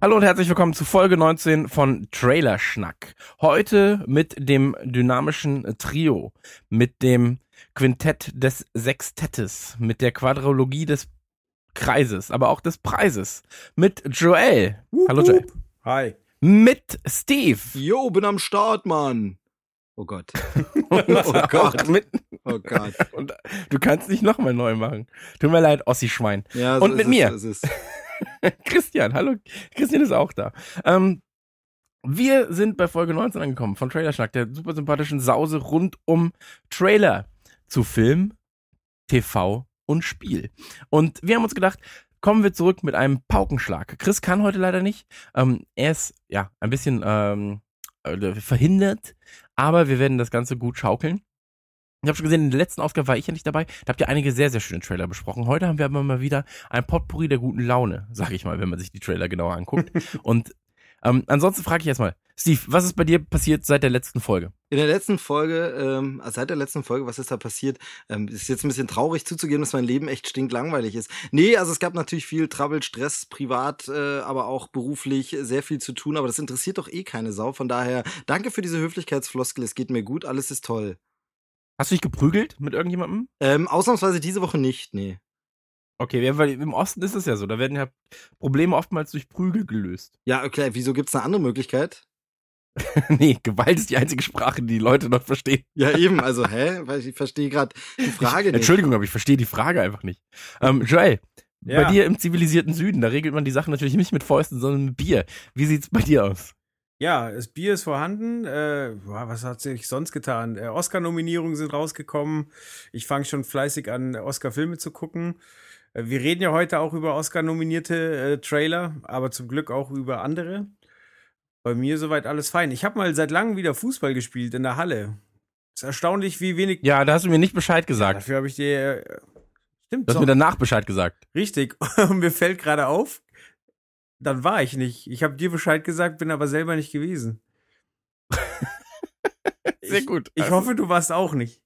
Hallo und herzlich willkommen zu Folge 19 von Trailerschnack. Heute mit dem dynamischen Trio, mit dem Quintett des Sextettes, mit der Quadrologie des Kreises, aber auch des Preises, mit Joel. Hallo Joel. Hi. Mit Steve. Jo, bin am Start, Mann. Oh Gott. Und Oh Gott. Mit, Oh Gott. und du kannst nicht nochmal neu machen. Tut mir leid, Ossi-Schwein. Ja, Und ist mit es, mir. so. Christian, hallo. Christian ist auch da. Ähm, wir sind bei Folge 19 angekommen von Trailerschnack, der super sympathischen Sause rund um Trailer zu Film, TV und Spiel. Und wir haben uns gedacht, kommen wir zurück mit einem Paukenschlag. Chris kann heute leider nicht. Ähm, er ist ja ein bisschen ähm, äh, verhindert, aber wir werden das Ganze gut schaukeln. Ich habe schon gesehen, in der letzten Ausgabe war ich ja nicht dabei. Da habt ihr einige sehr, sehr schöne Trailer besprochen. Heute haben wir aber mal wieder ein Potpourri der guten Laune, sag ich mal, wenn man sich die Trailer genauer anguckt. Und ähm, ansonsten frage ich erstmal, Steve, was ist bei dir passiert seit der letzten Folge? In der letzten Folge, ähm, also seit der letzten Folge, was ist da passiert? Ähm, ist jetzt ein bisschen traurig zuzugeben, dass mein Leben echt stinklangweilig ist. Nee, also es gab natürlich viel Trouble, Stress, privat, äh, aber auch beruflich sehr viel zu tun, aber das interessiert doch eh keine Sau. Von daher, danke für diese Höflichkeitsfloskel, es geht mir gut, alles ist toll. Hast du dich geprügelt mit irgendjemandem? Ähm, ausnahmsweise diese Woche nicht, nee. Okay, ja, weil im Osten ist es ja so. Da werden ja Probleme oftmals durch Prügel gelöst. Ja, okay, wieso gibt's eine andere Möglichkeit? nee, Gewalt ist die einzige Sprache, die die Leute noch verstehen. Ja, eben, also, hä? Weil ich verstehe gerade die Frage nicht. Entschuldigung, aber ich verstehe die Frage einfach nicht. Ähm, Joel, Ja. bei dir im zivilisierten Süden, da regelt man die Sachen natürlich nicht mit Fäusten, sondern mit Bier. Wie sieht's bei dir aus? Ja, das Bier ist vorhanden. Äh, was hat sich sonst getan? Äh, Oscar-Nominierungen sind rausgekommen. Ich fange schon fleißig an, Oscar-Filme zu gucken. Äh, wir reden ja heute auch über Oscar-nominierte äh, Trailer, aber zum Glück auch über andere. Bei mir soweit alles fein. Ich habe mal seit langem wieder Fußball gespielt in der Halle. ist erstaunlich, wie wenig. Ja, da hast du mir nicht Bescheid gesagt. Dafür habe ich dir. Äh, stimmt, Du hast so. mir danach Bescheid gesagt. Richtig. Und mir fällt gerade auf, dann war ich nicht. Ich habe dir Bescheid gesagt, bin aber selber nicht gewesen. Sehr ich, gut. Ich Also- hoffe, du warst auch nicht.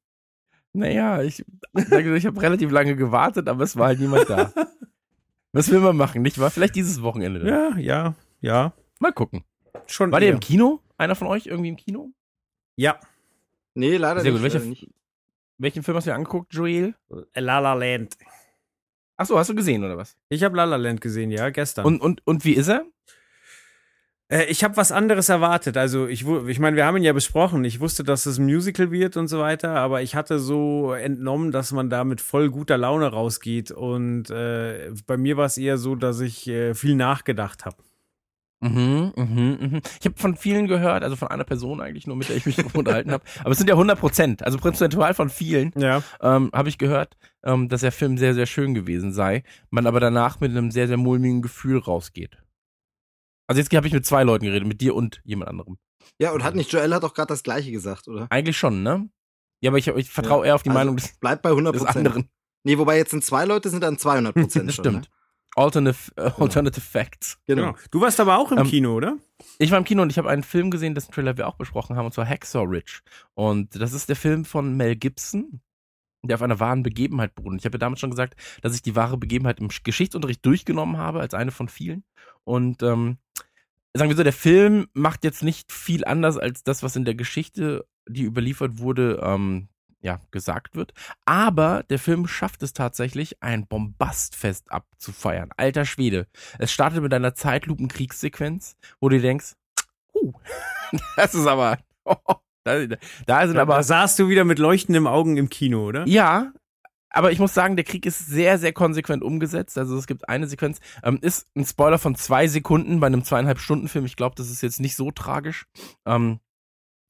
Naja, ich, ich habe relativ lange gewartet, aber es war halt niemand da. Was will man machen, nicht wahr? Vielleicht dieses Wochenende. dann. Ja, ja, ja. Mal gucken. Schon. War der eher. im Kino? Einer von euch irgendwie im Kino? Ja. Nee, leider Sehr nicht. gut. Welcher, leider nicht. welchen Film hast du dir angeguckt, Joel? La La Land. Achso, hast du gesehen oder was? Ich habe La La Land gesehen, ja, gestern. Und, und, und wie ist er? Äh, ich habe was anderes erwartet. Also ich, ich meine, wir haben ihn ja besprochen. Ich wusste, dass es ein Musical wird und so weiter, aber ich hatte so entnommen, dass man da mit voll guter Laune rausgeht. Und äh, bei mir war es eher so, dass ich äh, viel nachgedacht habe. Mhm, mhm, mhm. Ich habe von vielen gehört, also von einer Person eigentlich nur, mit der ich mich unterhalten habe. Aber es sind ja 100 Prozent, also prozentual von vielen, Ja. ähm, habe ich gehört, ähm, dass der Film sehr, sehr schön gewesen sei. Man aber danach mit einem sehr, sehr mulmigen Gefühl rausgeht. Also jetzt habe ich mit zwei Leuten geredet, mit dir und jemand anderem. Ja, und hat nicht Joel hat auch gerade das gleiche gesagt, oder? Eigentlich schon, ne? Ja, aber ich, ich vertraue Ja, eher auf die also Meinung des, Bleibt bei 100 des Prozent. anderen. Nee, wobei jetzt sind zwei Leute, sind dann 200 Prozent Das schon. stimmt. Alternative, äh, Alternative Facts. Genau. Genau. Du warst aber auch im Ähm, Kino, oder? Ich war im Kino und ich habe einen Film gesehen, dessen Trailer wir auch besprochen haben, und zwar Hacksaw Ridge. Und das ist der Film von Mel Gibson, der auf einer wahren Begebenheit beruht. Und ich habe ja damals schon gesagt, dass ich die wahre Begebenheit im Geschichtsunterricht durchgenommen habe, als eine von vielen. Und ähm, sagen wir so, der Film macht jetzt nicht viel anders als das, was in der Geschichte, die überliefert wurde, ähm, ja, gesagt wird. Aber der Film schafft es tatsächlich, ein Bombastfest abzufeiern. Alter Schwede. Es startet mit einer Zeitlupenkriegssequenz, wo du denkst, uh, das ist aber, da, da sind aber aber, saßt du wieder mit leuchtenden Augen im Kino, oder? ja, aber ich muss sagen, der Krieg ist sehr, sehr konsequent umgesetzt. Also es gibt eine Sequenz, ähm, ist ein Spoiler von zwei Sekunden bei einem zweieinhalb Stunden Film. Ich glaube, das ist jetzt nicht so tragisch. Ähm,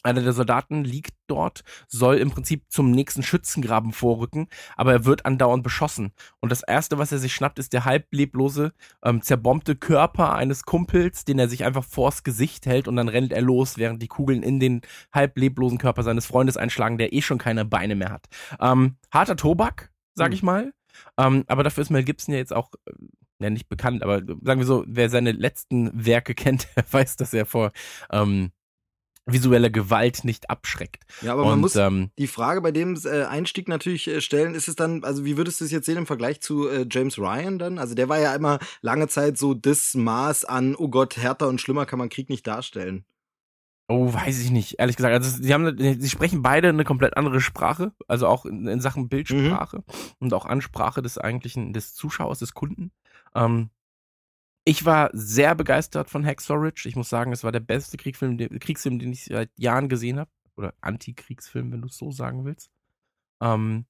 einer der Soldaten liegt dort, soll im Prinzip zum nächsten Schützengraben vorrücken, aber er wird andauernd beschossen. Und das Erste, was er sich schnappt, ist der halbleblose, ähm, zerbombte Körper eines Kumpels, den er sich einfach vors Gesicht hält und dann rennt er los, während die Kugeln in den halbleblosen Körper seines Freundes einschlagen, der eh schon keine Beine mehr hat. Ähm, harter Tobak, sag Mhm. ich mal. Ähm, aber dafür ist Mel Gibson ja jetzt auch äh, ja nicht bekannt, aber sagen wir so, wer seine letzten Werke kennt, der weiß, dass er vor ähm, visueller Gewalt nicht abschreckt. Ja, aber man Und muss ähm, die Frage bei dem äh, Einstieg natürlich äh, stellen, ist es dann, also wie würdest du es jetzt sehen im Vergleich zu äh, James Ryan dann? Also der war ja immer lange Zeit so das Maß an, oh Gott, härter und schlimmer kann man Krieg nicht darstellen. Oh, weiß ich nicht, ehrlich gesagt. Also sie haben, sie sprechen beide eine komplett andere Sprache, also auch in, in Sachen Bildsprache und auch Ansprache des eigentlichen, des Zuschauers, des Kunden. Ähm, ich war sehr begeistert von Hacksaw Ridge. Ich muss sagen, es war der beste Kriegsfilm, den, Kriegsfilm, den ich seit Jahren gesehen habe. Oder Antikriegsfilm, wenn du es so sagen willst. Ähm,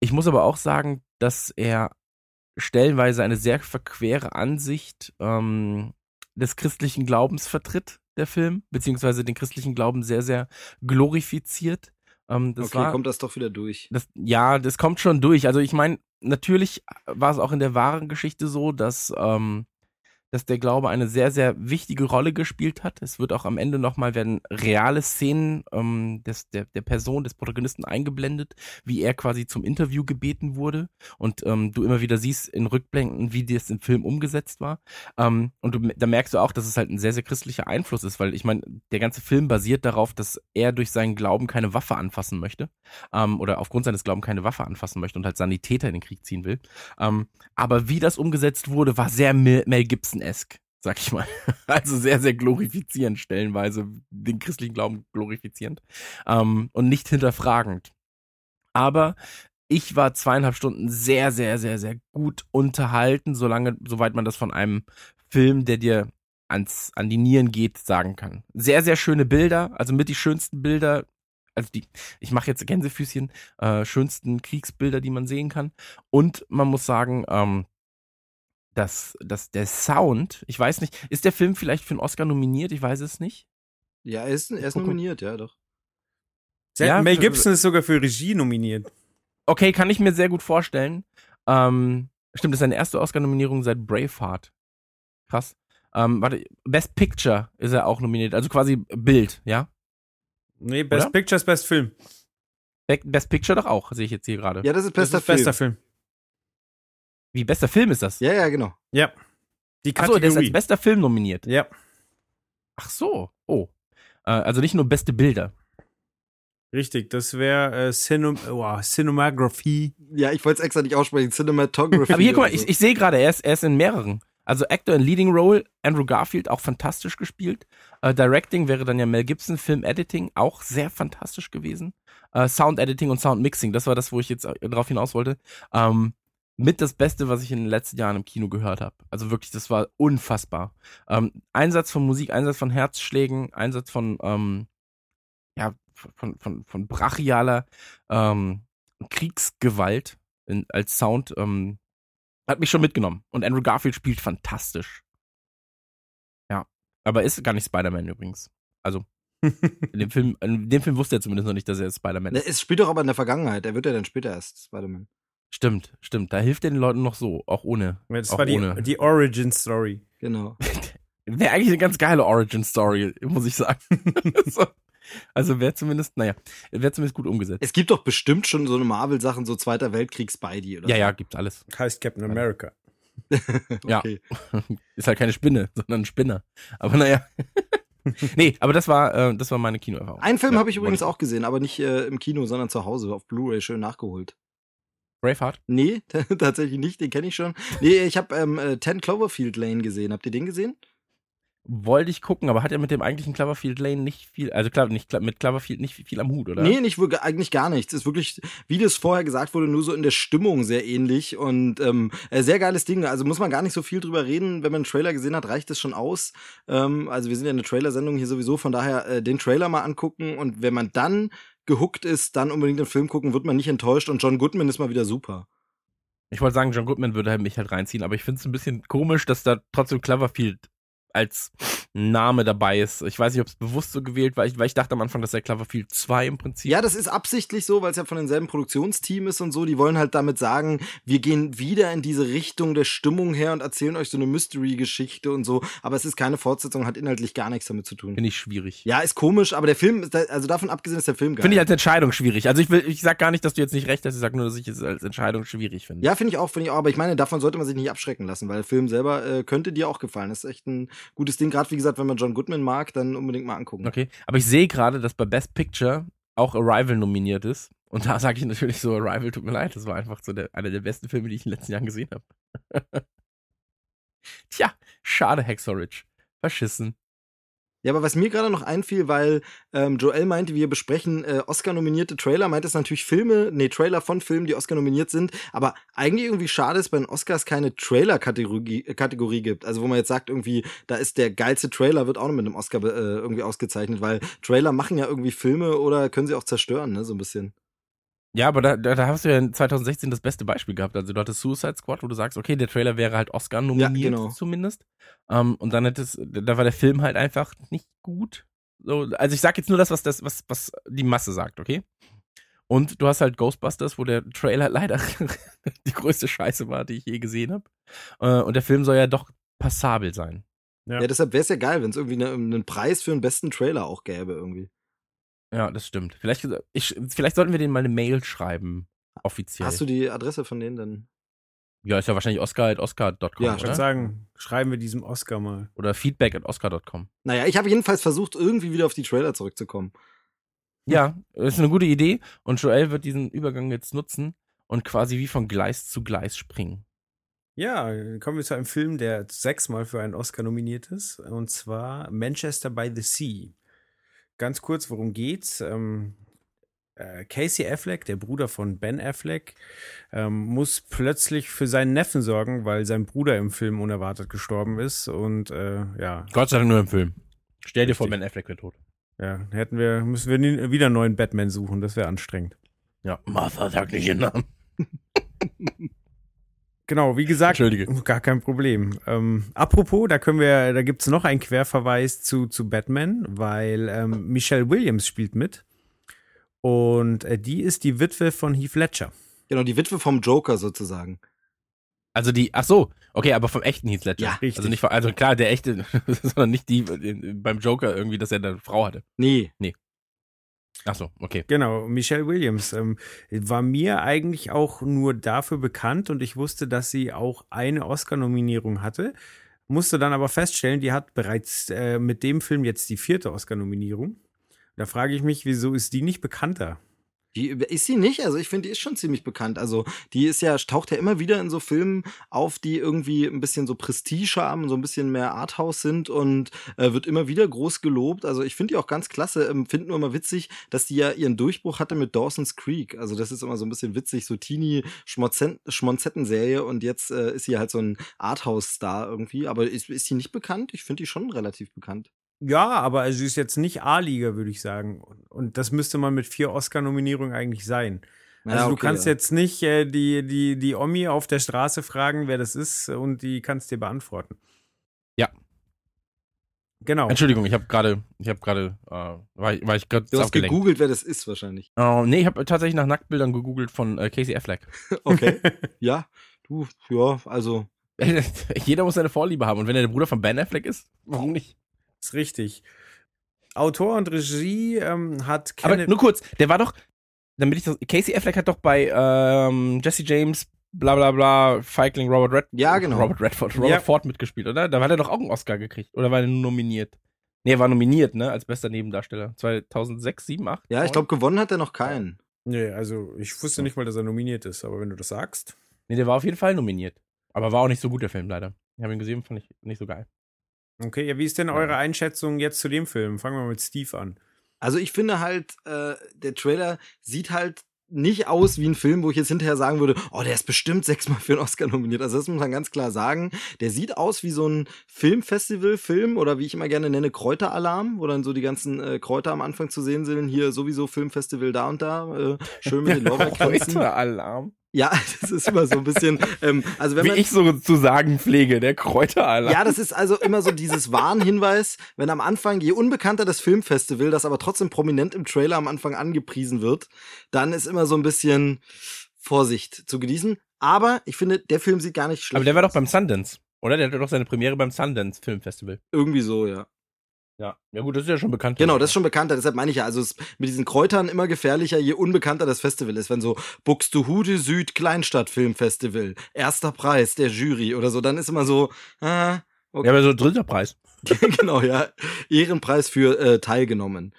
ich muss aber auch sagen, dass er stellenweise eine sehr verquere Ansicht ähm, des christlichen Glaubens vertritt, der Film, beziehungsweise den christlichen Glauben sehr, sehr glorifiziert. Ähm, okay, war, kommt das doch wieder durch. das, ja, das kommt schon durch. Also ich meine, natürlich war es auch in der wahren Geschichte so, dass, ähm, dass der Glaube eine sehr, sehr wichtige Rolle gespielt hat. Es wird auch am Ende nochmal werden reale Szenen ähm, des, der, der Person, des Protagonisten eingeblendet, wie er quasi zum Interview gebeten wurde und ähm, du immer wieder siehst in Rückblenden, wie das im Film umgesetzt war. Ähm, und du, da merkst du auch, dass es halt ein sehr, sehr christlicher Einfluss ist, weil ich meine, der ganze Film basiert darauf, dass er durch seinen Glauben keine Waffe anfassen möchte ähm, oder aufgrund seines Glaubens keine Waffe anfassen möchte und halt Sanitäter in den Krieg ziehen will. Ähm, aber wie das umgesetzt wurde, war sehr Mel, Mel Gibson-esk, sag ich mal. Also sehr, sehr glorifizierend stellenweise, den christlichen Glauben glorifizierend ähm, und nicht hinterfragend. Aber ich war zweieinhalb Stunden sehr, sehr, sehr, sehr gut unterhalten, solange, soweit man das von einem Film, der dir ans, an die Nieren geht, sagen kann. Sehr, sehr schöne Bilder, also mit die schönsten Bilder, also die, ich mache jetzt Gänsefüßchen, äh, schönsten Kriegsbilder, die man sehen kann. Und man muss sagen, ähm, dass, dass der Sound, ich weiß nicht, ist der Film vielleicht für einen Oscar nominiert? Ich weiß es nicht. Ja, er ist, er ist nominiert, ja doch. Ja, Mel Gibson ist sogar für Regie nominiert. Okay, kann ich mir sehr gut vorstellen. Ähm, stimmt, das ist seine erste Oscar-Nominierung seit Braveheart. Krass. Ähm, warte, Best Picture ist er auch nominiert, also quasi Bild, ja? Nee, Best Oder? Picture ist Best Film. Be- Best Picture doch auch, sehe ich jetzt hier gerade. Ja, das ist bester das ist bester Film. Wie bester Film ist das? Ja, ja, genau. Ja. Die Achso, der ist als bester Film nominiert. ja. Ach so. Oh. Äh, also nicht nur beste Bilder. Richtig, das wäre äh, Cinem oh, Cinematography. Ja, ich wollte es extra nicht aussprechen. Cinematography. Aber hier, guck mal, so. ich, ich sehe gerade, er ist, er ist in mehreren. Also Actor in Leading Role, Andrew Garfield, auch fantastisch gespielt. Äh, Directing wäre dann ja Mel Gibson, Film Editing, auch sehr fantastisch gewesen. Äh, Sound Editing und Sound Mixing, das war das, wo ich jetzt drauf hinaus wollte. Ähm, mit das Beste, was ich in den letzten Jahren im Kino gehört habe. Also wirklich, das war unfassbar. Ähm, Einsatz von Musik, Einsatz von Herzschlägen, Einsatz von, ähm, ja, von, von, von brachialer ähm, Kriegsgewalt in, als Sound ähm, hat mich schon mitgenommen. Und Andrew Garfield spielt fantastisch. Ja. Aber ist gar nicht Spider-Man übrigens. Also, in dem Film, in dem Film wusste er zumindest noch nicht, dass er Spider-Man Ne, ist. Es spielt doch aber in der Vergangenheit. Er wird ja dann später erst Spider-Man. Stimmt, stimmt. Da hilft er den Leuten noch so, auch ohne. Das auch war die, ohne. die Origin Story. Genau. Wäre eigentlich eine ganz geile Origin-Story, muss ich sagen. so. Also wäre zumindest, naja, wäre zumindest gut umgesetzt. Es gibt doch bestimmt schon so eine Marvel-Sachen, so Zweiter Weltkriegs-Spidey oder Ja, ja, gibt's alles. Heißt Captain America. ja. Okay. Ist halt keine Spinne, sondern ein Spinner. Aber naja. nee, aber das war, äh, das war meine Kinoerfahrung. Einen Film Ja, habe ich übrigens auch gesehen, aber nicht äh, im Kino, sondern zu Hause auf Blu-ray schön nachgeholt. Braveheart? Nee, tatsächlich nicht, den kenne ich schon. Nee, ich habe ähm, äh, 10 Cloverfield Lane gesehen. Habt ihr den gesehen? Wollte ich gucken, aber hat er mit dem eigentlichen Cloverfield Lane nicht viel, also klar, nicht mit Cloverfield nicht viel am Hut, oder? Nee, nicht eigentlich gar nichts. Ist wirklich, wie das vorher gesagt wurde, nur so in der Stimmung sehr ähnlich und ähm, äh, sehr geiles Ding. Also muss man gar nicht so viel drüber reden. Wenn man einen Trailer gesehen hat, reicht das schon aus. Ähm, also wir sind ja eine Trailersendung hier sowieso, von daher äh, den Trailer mal angucken und wenn man dann gehuckt ist, dann unbedingt den Film gucken, wird man nicht enttäuscht und John Goodman ist mal wieder super. Ich wollte sagen, John Goodman würde halt mich halt reinziehen, aber ich finde es ein bisschen komisch, dass da trotzdem Cloverfield als Name dabei ist. Ich weiß nicht, ob es bewusst so gewählt war, weil ich dachte am Anfang, dass der Cloverfield 2 im Prinzip. Ja, das ist absichtlich so, weil es ja von demselben Produktionsteam ist und so. Die wollen halt damit sagen, wir gehen wieder in diese Richtung der Stimmung her und erzählen euch so eine Mystery-Geschichte und so. Aber es ist keine Fortsetzung, hat inhaltlich gar nichts damit zu tun. Finde ich schwierig. Ja, ist komisch, aber der Film, ist also davon abgesehen ist der Film geil. Finde ich als Entscheidung schwierig. Also ich will, ich sag gar nicht, dass du jetzt nicht recht hast, ich sag nur, dass ich es als Entscheidung schwierig finde. Ja, finde ich auch, finde ich auch. Aber ich meine, davon sollte man sich nicht abschrecken lassen, weil der Film selber äh, könnte dir auch gefallen. Das ist echt ein gutes Ding. Gerade wie gesagt, wenn man John Goodman mag, dann unbedingt mal angucken. Okay, aber ich sehe gerade, dass bei Best Picture auch Arrival nominiert ist. Und da sage ich natürlich so, Arrival tut mir leid, das war einfach so der, einer der besten Filme, die ich in den letzten Jahren gesehen habe. Tja, schade, Hexorich. Verschissen. Ja, aber was mir gerade noch einfiel, weil ähm, Joel meinte, wir besprechen äh, Oscar-nominierte Trailer, meint es natürlich Filme, nee, Trailer von Filmen, die Oscar nominiert sind, aber eigentlich irgendwie schade ist, bei den Oscars keine Trailer-Kategorie äh, Kategorie gibt. Also wo man jetzt sagt, irgendwie, da ist der geilste Trailer, wird auch noch mit einem Oscar äh, irgendwie ausgezeichnet, weil Trailer machen ja irgendwie Filme oder können sie auch zerstören, ne, so ein bisschen. Ja, aber da, da, da hast du ja in 2016 das beste Beispiel gehabt. Also du hattest Suicide Squad, wo du sagst, okay, der Trailer wäre halt Oscar nominiert Ja, genau. zumindest. Ähm, und dann hättest, da war der Film halt einfach nicht gut. So, also ich sag jetzt nur das, was das, was, was die Masse sagt, okay? Und du hast halt Ghostbusters, wo der Trailer leider die größte Scheiße war, die ich je gesehen habe. Äh, und der Film soll ja doch passabel sein. Ja. Ja, deshalb wäre es ja geil, wenn es irgendwie ne, einen Preis für den besten Trailer auch gäbe irgendwie. Ja, das stimmt. Vielleicht, ich, vielleicht sollten wir denen mal eine Mail schreiben. Offiziell. Hast du die Adresse von denen dann? ja, ist ja wahrscheinlich oscar.oscar.com, Ja, Ich würde sagen, schreiben wir diesem Oscar mal. Oder feedback.oscar.com. Naja, ich habe jedenfalls versucht, irgendwie wieder auf die Trailer zurückzukommen. Ja, das ist eine gute Idee. Und Joel wird diesen Übergang jetzt nutzen und quasi wie von Gleis zu Gleis springen. Ja, kommen wir zu einem Film, der sechsmal für einen Oscar nominiert ist, und zwar Manchester by the Sea. Ganz kurz, worum geht's? Ähm, äh, Casey Affleck, der Bruder von Ben Affleck, ähm, muss plötzlich für seinen Neffen sorgen, weil sein Bruder im Film unerwartet gestorben ist. Und äh, ja, Gott sei Dank nur im Film. Stell dir vor, Richtig. Ben Affleck wird tot. ja, hätten wir, müssen wir nie- wieder einen neuen Batman suchen, das wäre anstrengend. Ja, Martha sagt nicht ihren Namen. Genau, wie gesagt, Entschuldige. gar kein Problem. Ähm, apropos, da können wir, da gibt's noch einen Querverweis zu, zu Batman, weil ähm, Michelle Williams spielt mit. Und äh, die ist die Witwe von Heath Ledger. Genau, die Witwe vom Joker sozusagen. Also die, ach so, okay, aber vom echten Heath Ledger. Ja, richtig. Also nicht, von- also klar, der echte, sondern nicht die äh, beim Joker irgendwie, dass er eine Frau hatte. Nee. Ach so, okay. Genau, Michelle Williams ähm, war mir eigentlich auch nur dafür bekannt und ich wusste, dass sie auch eine Oscar-Nominierung hatte. Musste dann aber feststellen, die hat bereits äh, mit dem Film jetzt die vierte Oscar-Nominierung. Da frage ich mich, wieso ist die nicht bekannter? Die ist sie nicht, also ich finde, die ist schon ziemlich bekannt. Also die ist ja, taucht ja immer wieder in so Filmen auf, die irgendwie ein bisschen so Prestige haben, so ein bisschen mehr Arthouse sind und äh, wird immer wieder groß gelobt. Also ich finde die auch ganz klasse. Ähm, finde nur immer witzig, dass die ja ihren Durchbruch hatte mit Dawson's Creek. Also das ist immer so ein bisschen witzig, so teenie Schmonzetten-Serie und jetzt äh, ist sie halt so ein Arthouse-Star irgendwie. Aber ist, ist sie nicht bekannt? Ich finde die schon relativ bekannt. Ja, aber sie ist jetzt nicht A-Liga, würde ich sagen. Und das müsste man mit vier Oscar-Nominierungen eigentlich sein. Also Ja, du okay, kannst ja. jetzt nicht äh, die, die, die Omi auf der Straße fragen, wer das ist, und die kannst dir beantworten. Ja. Genau. Entschuldigung, ich habe gerade, ich habe gerade, äh, war, ich- war ich gerade Du hast abgelenkt. gegoogelt, wer das ist wahrscheinlich. Oh, nee, ich habe tatsächlich nach Nacktbildern gegoogelt von äh, Casey Affleck. Okay. ja, du, ja, also Jeder muss seine Vorliebe haben. Und wenn er der Bruder von Ben Affleck ist, warum nicht? Ist richtig. Autor und Regie ähm, hat Aber Kenneth- nur kurz, der war doch, damit ich das, Casey Affleck hat doch bei ähm, Jesse James, bla bla bla, Feigling Robert Red, Ja, genau. Robert Redford, Robert Ja. Ford mitgespielt, oder? Da hat er doch auch einen Oscar gekriegt. Oder war er nur nominiert? Nee, er war nominiert, ne, als bester Nebendarsteller. 2006, 7, 8? Ja, ich glaube, gewonnen hat er noch keinen. Nee, also ich wusste nicht mal, dass er nominiert ist, aber wenn du das sagst. Nee, der war auf jeden Fall nominiert. Aber war auch nicht so gut, der Film, leider. Ich habe ihn gesehen, fand ich nicht so geil. Okay, ja, wie ist denn eure Einschätzung jetzt zu dem Film? Fangen wir mit Steve an. Also ich finde halt, äh, der Trailer sieht halt nicht aus wie ein Film, wo ich jetzt hinterher sagen würde, oh, der ist bestimmt sechsmal für einen Oscar nominiert. Also das muss man ganz klar sagen. Der sieht aus wie so ein Filmfestival-Film oder wie ich immer gerne nenne, Kräuteralarm, wo dann so die ganzen äh, Kräuter am Anfang zu sehen sind. Hier sowieso Filmfestival da und da, äh, schön mit den Lorbeerkränzen. Alarm. Ja, das ist immer so ein bisschen, ähm, also wenn Wie man, ich so zu sagen pflege, der Kräuteralarm. ja, das ist also immer so dieses Warnhinweis, wenn am Anfang, je unbekannter das Filmfestival, das aber trotzdem prominent im Trailer am Anfang angepriesen wird, dann ist immer so ein bisschen Vorsicht zu genießen. Aber ich finde, der Film sieht gar nicht schlecht Aber der war doch aus. beim Sundance, oder? Der hatte doch seine Premiere beim Sundance Filmfestival. Irgendwie so, ja. Ja. Ja gut, das ist ja schon bekannt. Genau, das ist schon bekannter, deshalb meine ich ja, also es ist mit diesen Kräutern immer gefährlicher, je unbekannter das Festival ist. Wenn so Buxtehude Süd Kleinstadt Filmfestival, erster Preis der Jury oder so, dann ist immer so, ah, okay. Ja, aber so dritter Preis. genau, ja. Ehrenpreis für äh, teilgenommen.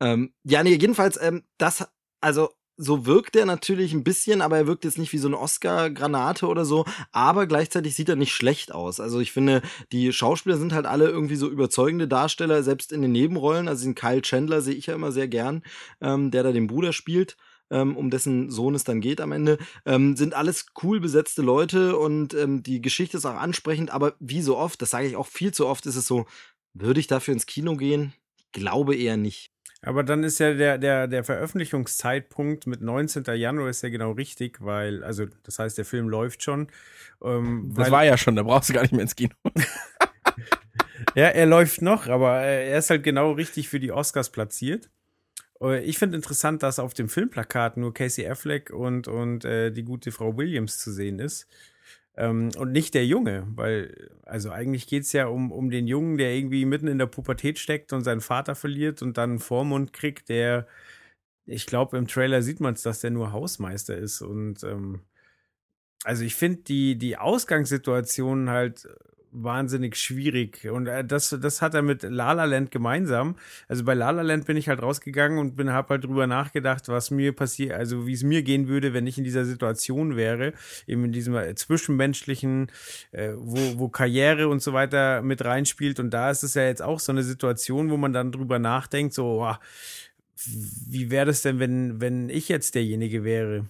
Ähm, ja, nee, jedenfalls, ähm, das, also so wirkt er natürlich ein bisschen, aber er wirkt jetzt nicht wie so eine Oscar-Granate oder so, aber gleichzeitig sieht er nicht schlecht aus. Also ich finde, die Schauspieler sind halt alle irgendwie so überzeugende Darsteller, selbst in den Nebenrollen. Also den Kyle Chandler sehe ich ja immer sehr gern, ähm, der da den Bruder spielt. Ähm, um dessen Sohn es dann geht am Ende, ähm, sind alles cool besetzte Leute und ähm, die Geschichte ist auch ansprechend, aber wie so oft, das sage ich auch viel zu oft, ist es so, würde ich dafür ins Kino gehen? Ich glaube eher nicht. Aber dann ist ja der, der, der Veröffentlichungszeitpunkt mit 19. Januar ist ja genau richtig, weil, also das heißt, der Film läuft schon. Ähm, Das war ja schon, da brauchst du gar nicht mehr ins Kino. Ja, er läuft noch, aber äh, er ist halt genau richtig für die Oscars platziert. Äh, Ich finde interessant, dass auf dem Filmplakat nur Casey Affleck und, und äh, die gute Frau Williams zu sehen ist. Ähm, und nicht der Junge, weil, also eigentlich geht's ja um, um den Jungen, der irgendwie mitten in der Pubertät steckt und seinen Vater verliert und dann einen Vormund kriegt, der, ich glaube, im Trailer sieht man es, dass der nur Hausmeister ist. Und ähm, also ich finde die, die Ausgangssituation halt wahnsinnig schwierig. Und äh, das, das hat er mit La La Land gemeinsam. Also bei La La Land bin ich halt rausgegangen und bin hab halt drüber nachgedacht, was mir passiert, also wie es mir gehen würde, wenn ich in dieser Situation wäre, eben in diesem äh, zwischenmenschlichen, äh, wo, wo Karriere und so weiter mit reinspielt. Und da ist es ja jetzt auch so eine Situation, wo man dann drüber nachdenkt, so, oh, wie wäre das denn, wenn, wenn ich jetzt derjenige wäre?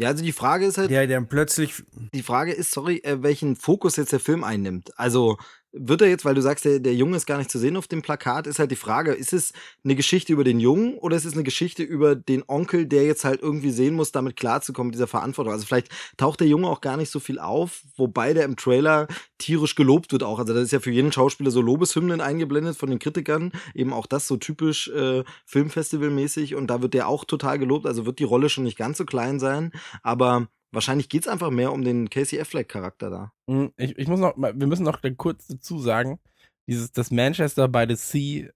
Ja, also die Frage ist halt, Der, der plötzlich die Frage ist, sorry, äh, welchen Fokus jetzt der Film einnimmt. Also wird er jetzt, weil du sagst, der, der Junge ist gar nicht zu sehen auf dem Plakat, ist halt die Frage, ist es eine Geschichte über den Jungen oder ist es eine Geschichte über den Onkel, der jetzt halt irgendwie sehen muss, damit klarzukommen, mit dieser Verantwortung? Also vielleicht taucht der Junge auch gar nicht so viel auf, wobei der im Trailer tierisch gelobt wird auch. Also das ist ja für jeden Schauspieler so Lobeshymnen eingeblendet von den Kritikern, eben auch das so typisch äh, Filmfestivalmäßig und da wird der auch total gelobt, also wird die Rolle schon nicht ganz so klein sein, aber Wahrscheinlich geht's einfach mehr um den Casey Affleck-Charakter da. Hm, Ich, ich muss noch, mal- wir müssen noch kurz dazu sagen, dieses, das Manchester by the Sea,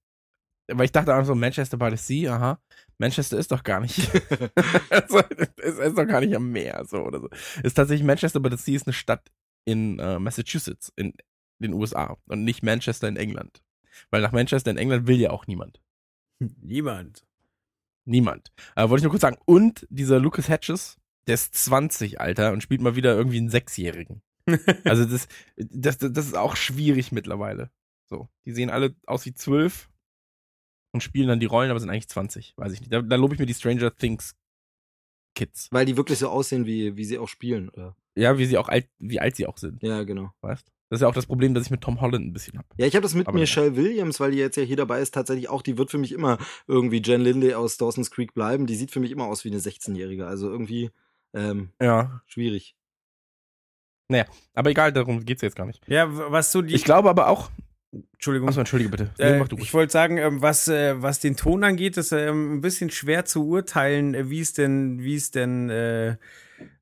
weil ich dachte einfach so, Manchester by the Sea, aha, Manchester ist doch gar nicht, also, es ist doch gar nicht am Meer, so oder so. Ist tatsächlich Manchester by the Sea ist eine Stadt in äh, Massachusetts, in den USA und nicht Manchester in England. Weil nach Manchester in England will ja auch niemand. niemand. Niemand. Aber wollte ich nur kurz sagen. Und dieser Lucas Hedges, der ist 20, Alter, und spielt mal wieder irgendwie einen Sechsjährigen. Also das, das, das ist auch schwierig mittlerweile. So, die sehen alle aus wie zwölf und spielen dann die Rollen, aber sind eigentlich 20. Weiß ich nicht. Da, da lobe ich mir die Stranger Things Kids. Weil die wirklich so aussehen, wie, wie sie auch spielen, oder? Ja, wie sie auch alt, wie alt sie auch sind, Ja, genau. weißt? Das ist ja auch das Problem, das ich mit Tom Holland ein bisschen habe. Ja, ich habe das mit Aber Michelle Williams, weil die jetzt ja hier dabei ist, tatsächlich auch, die wird für mich immer irgendwie Jen Lindley aus Dawson's Creek bleiben. Die sieht für mich immer aus wie eine 16-Jährige. Also irgendwie ähm, Ja. schwierig. Aber egal, darum geht's jetzt gar nicht. Ja, was so die. Ich glaube aber auch. Entschuldigung. Achso, entschuldige bitte. Nee, Äh, mach du ruhig. ich wollte sagen, ähm, was, äh, was den Ton angeht, ist ähm, ein bisschen schwer zu urteilen, äh, wie es denn, wie es denn äh,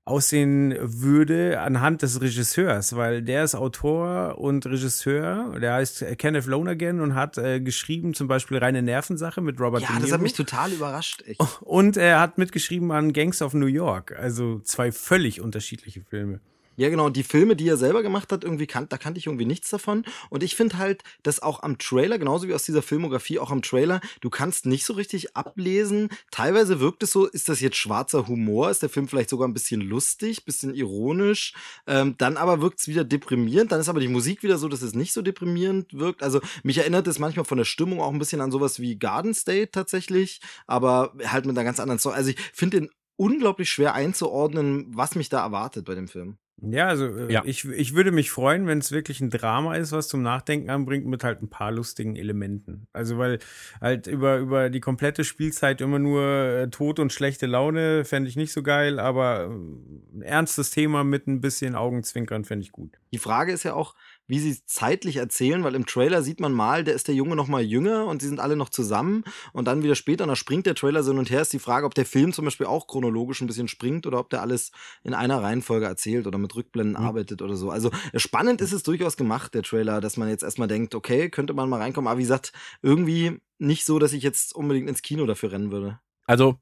aussehen würde anhand des Regisseurs, weil der ist Autor und Regisseur, der heißt äh, Kenneth Lonergan und hat äh, geschrieben zum Beispiel Reine Nervensache mit Robert Ja, De das Niro. hat mich total überrascht, echt. und er hat mitgeschrieben an Gangs of New York, also zwei völlig unterschiedliche Filme. Ja, genau. Und die Filme, die er selber gemacht hat, irgendwie kan da kannte ich irgendwie nichts davon. Und ich finde halt, dass auch am Trailer, genauso wie aus dieser Filmografie, auch am Trailer, du kannst nicht so richtig ablesen. Teilweise wirkt es so, ist das jetzt schwarzer Humor? Ist der Film vielleicht sogar ein bisschen lustig, bisschen ironisch? Ähm, dann aber wirkt es wieder deprimierend. Dann ist aber die Musik wieder so, dass es nicht so deprimierend wirkt. Also mich erinnert es manchmal von der Stimmung auch ein bisschen an sowas wie Garden State tatsächlich, aber halt mit einer ganz anderen Story. Also ich finde den unglaublich schwer einzuordnen, was mich da erwartet bei dem Film. Ja, also äh, Ja. Ich, ich würde mich freuen, wenn es wirklich ein Drama ist, was zum Nachdenken anbringt, mit halt ein paar lustigen Elementen. Also weil halt über, über die komplette Spielzeit immer nur äh, Tod und schlechte Laune fände ich nicht so geil, aber äh, ein ernstes Thema mit ein bisschen Augenzwinkern fände ich gut. Die Frage ist ja auch, wie sie es zeitlich erzählen, weil im Trailer sieht man mal, der ist der Junge noch mal jünger und sie sind alle noch zusammen und dann wieder später, und da springt der Trailer so hin und her, ist die Frage, ob der Film zum Beispiel auch chronologisch ein bisschen springt oder ob der alles in einer Reihenfolge erzählt oder mit Rückblenden Mhm. arbeitet oder so. Also äh, spannend ist es durchaus gemacht, der Trailer, dass man jetzt erstmal denkt, okay, könnte man mal reinkommen, aber wie gesagt, irgendwie nicht so, dass ich jetzt unbedingt ins Kino dafür rennen würde. Also,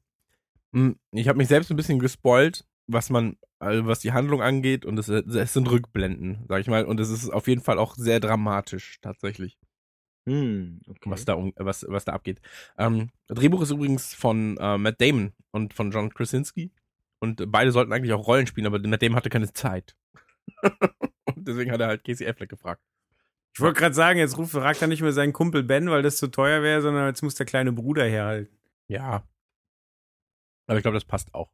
mh, ich habe mich selbst ein bisschen gespoilt, was man, also was die Handlung angeht, und es, es sind Rückblenden, sag ich mal, und es ist auf jeden Fall auch sehr dramatisch, tatsächlich, Hm, okay. was da, um- was, was da abgeht. Ähm, Drehbuch ist übrigens von äh, Matt Damon und von John Krasinski. Und beide sollten eigentlich auch Rollen spielen, aber Matt Damon hatte keine Zeit. und deswegen hat er halt Casey Affleck gefragt. Ich wollte gerade sagen, jetzt ruft, fragt er nicht mehr seinen Kumpel Ben, weil das zu teuer wäre, sondern jetzt muss der kleine Bruder herhalten. Ja. Aber ich glaube, das passt auch.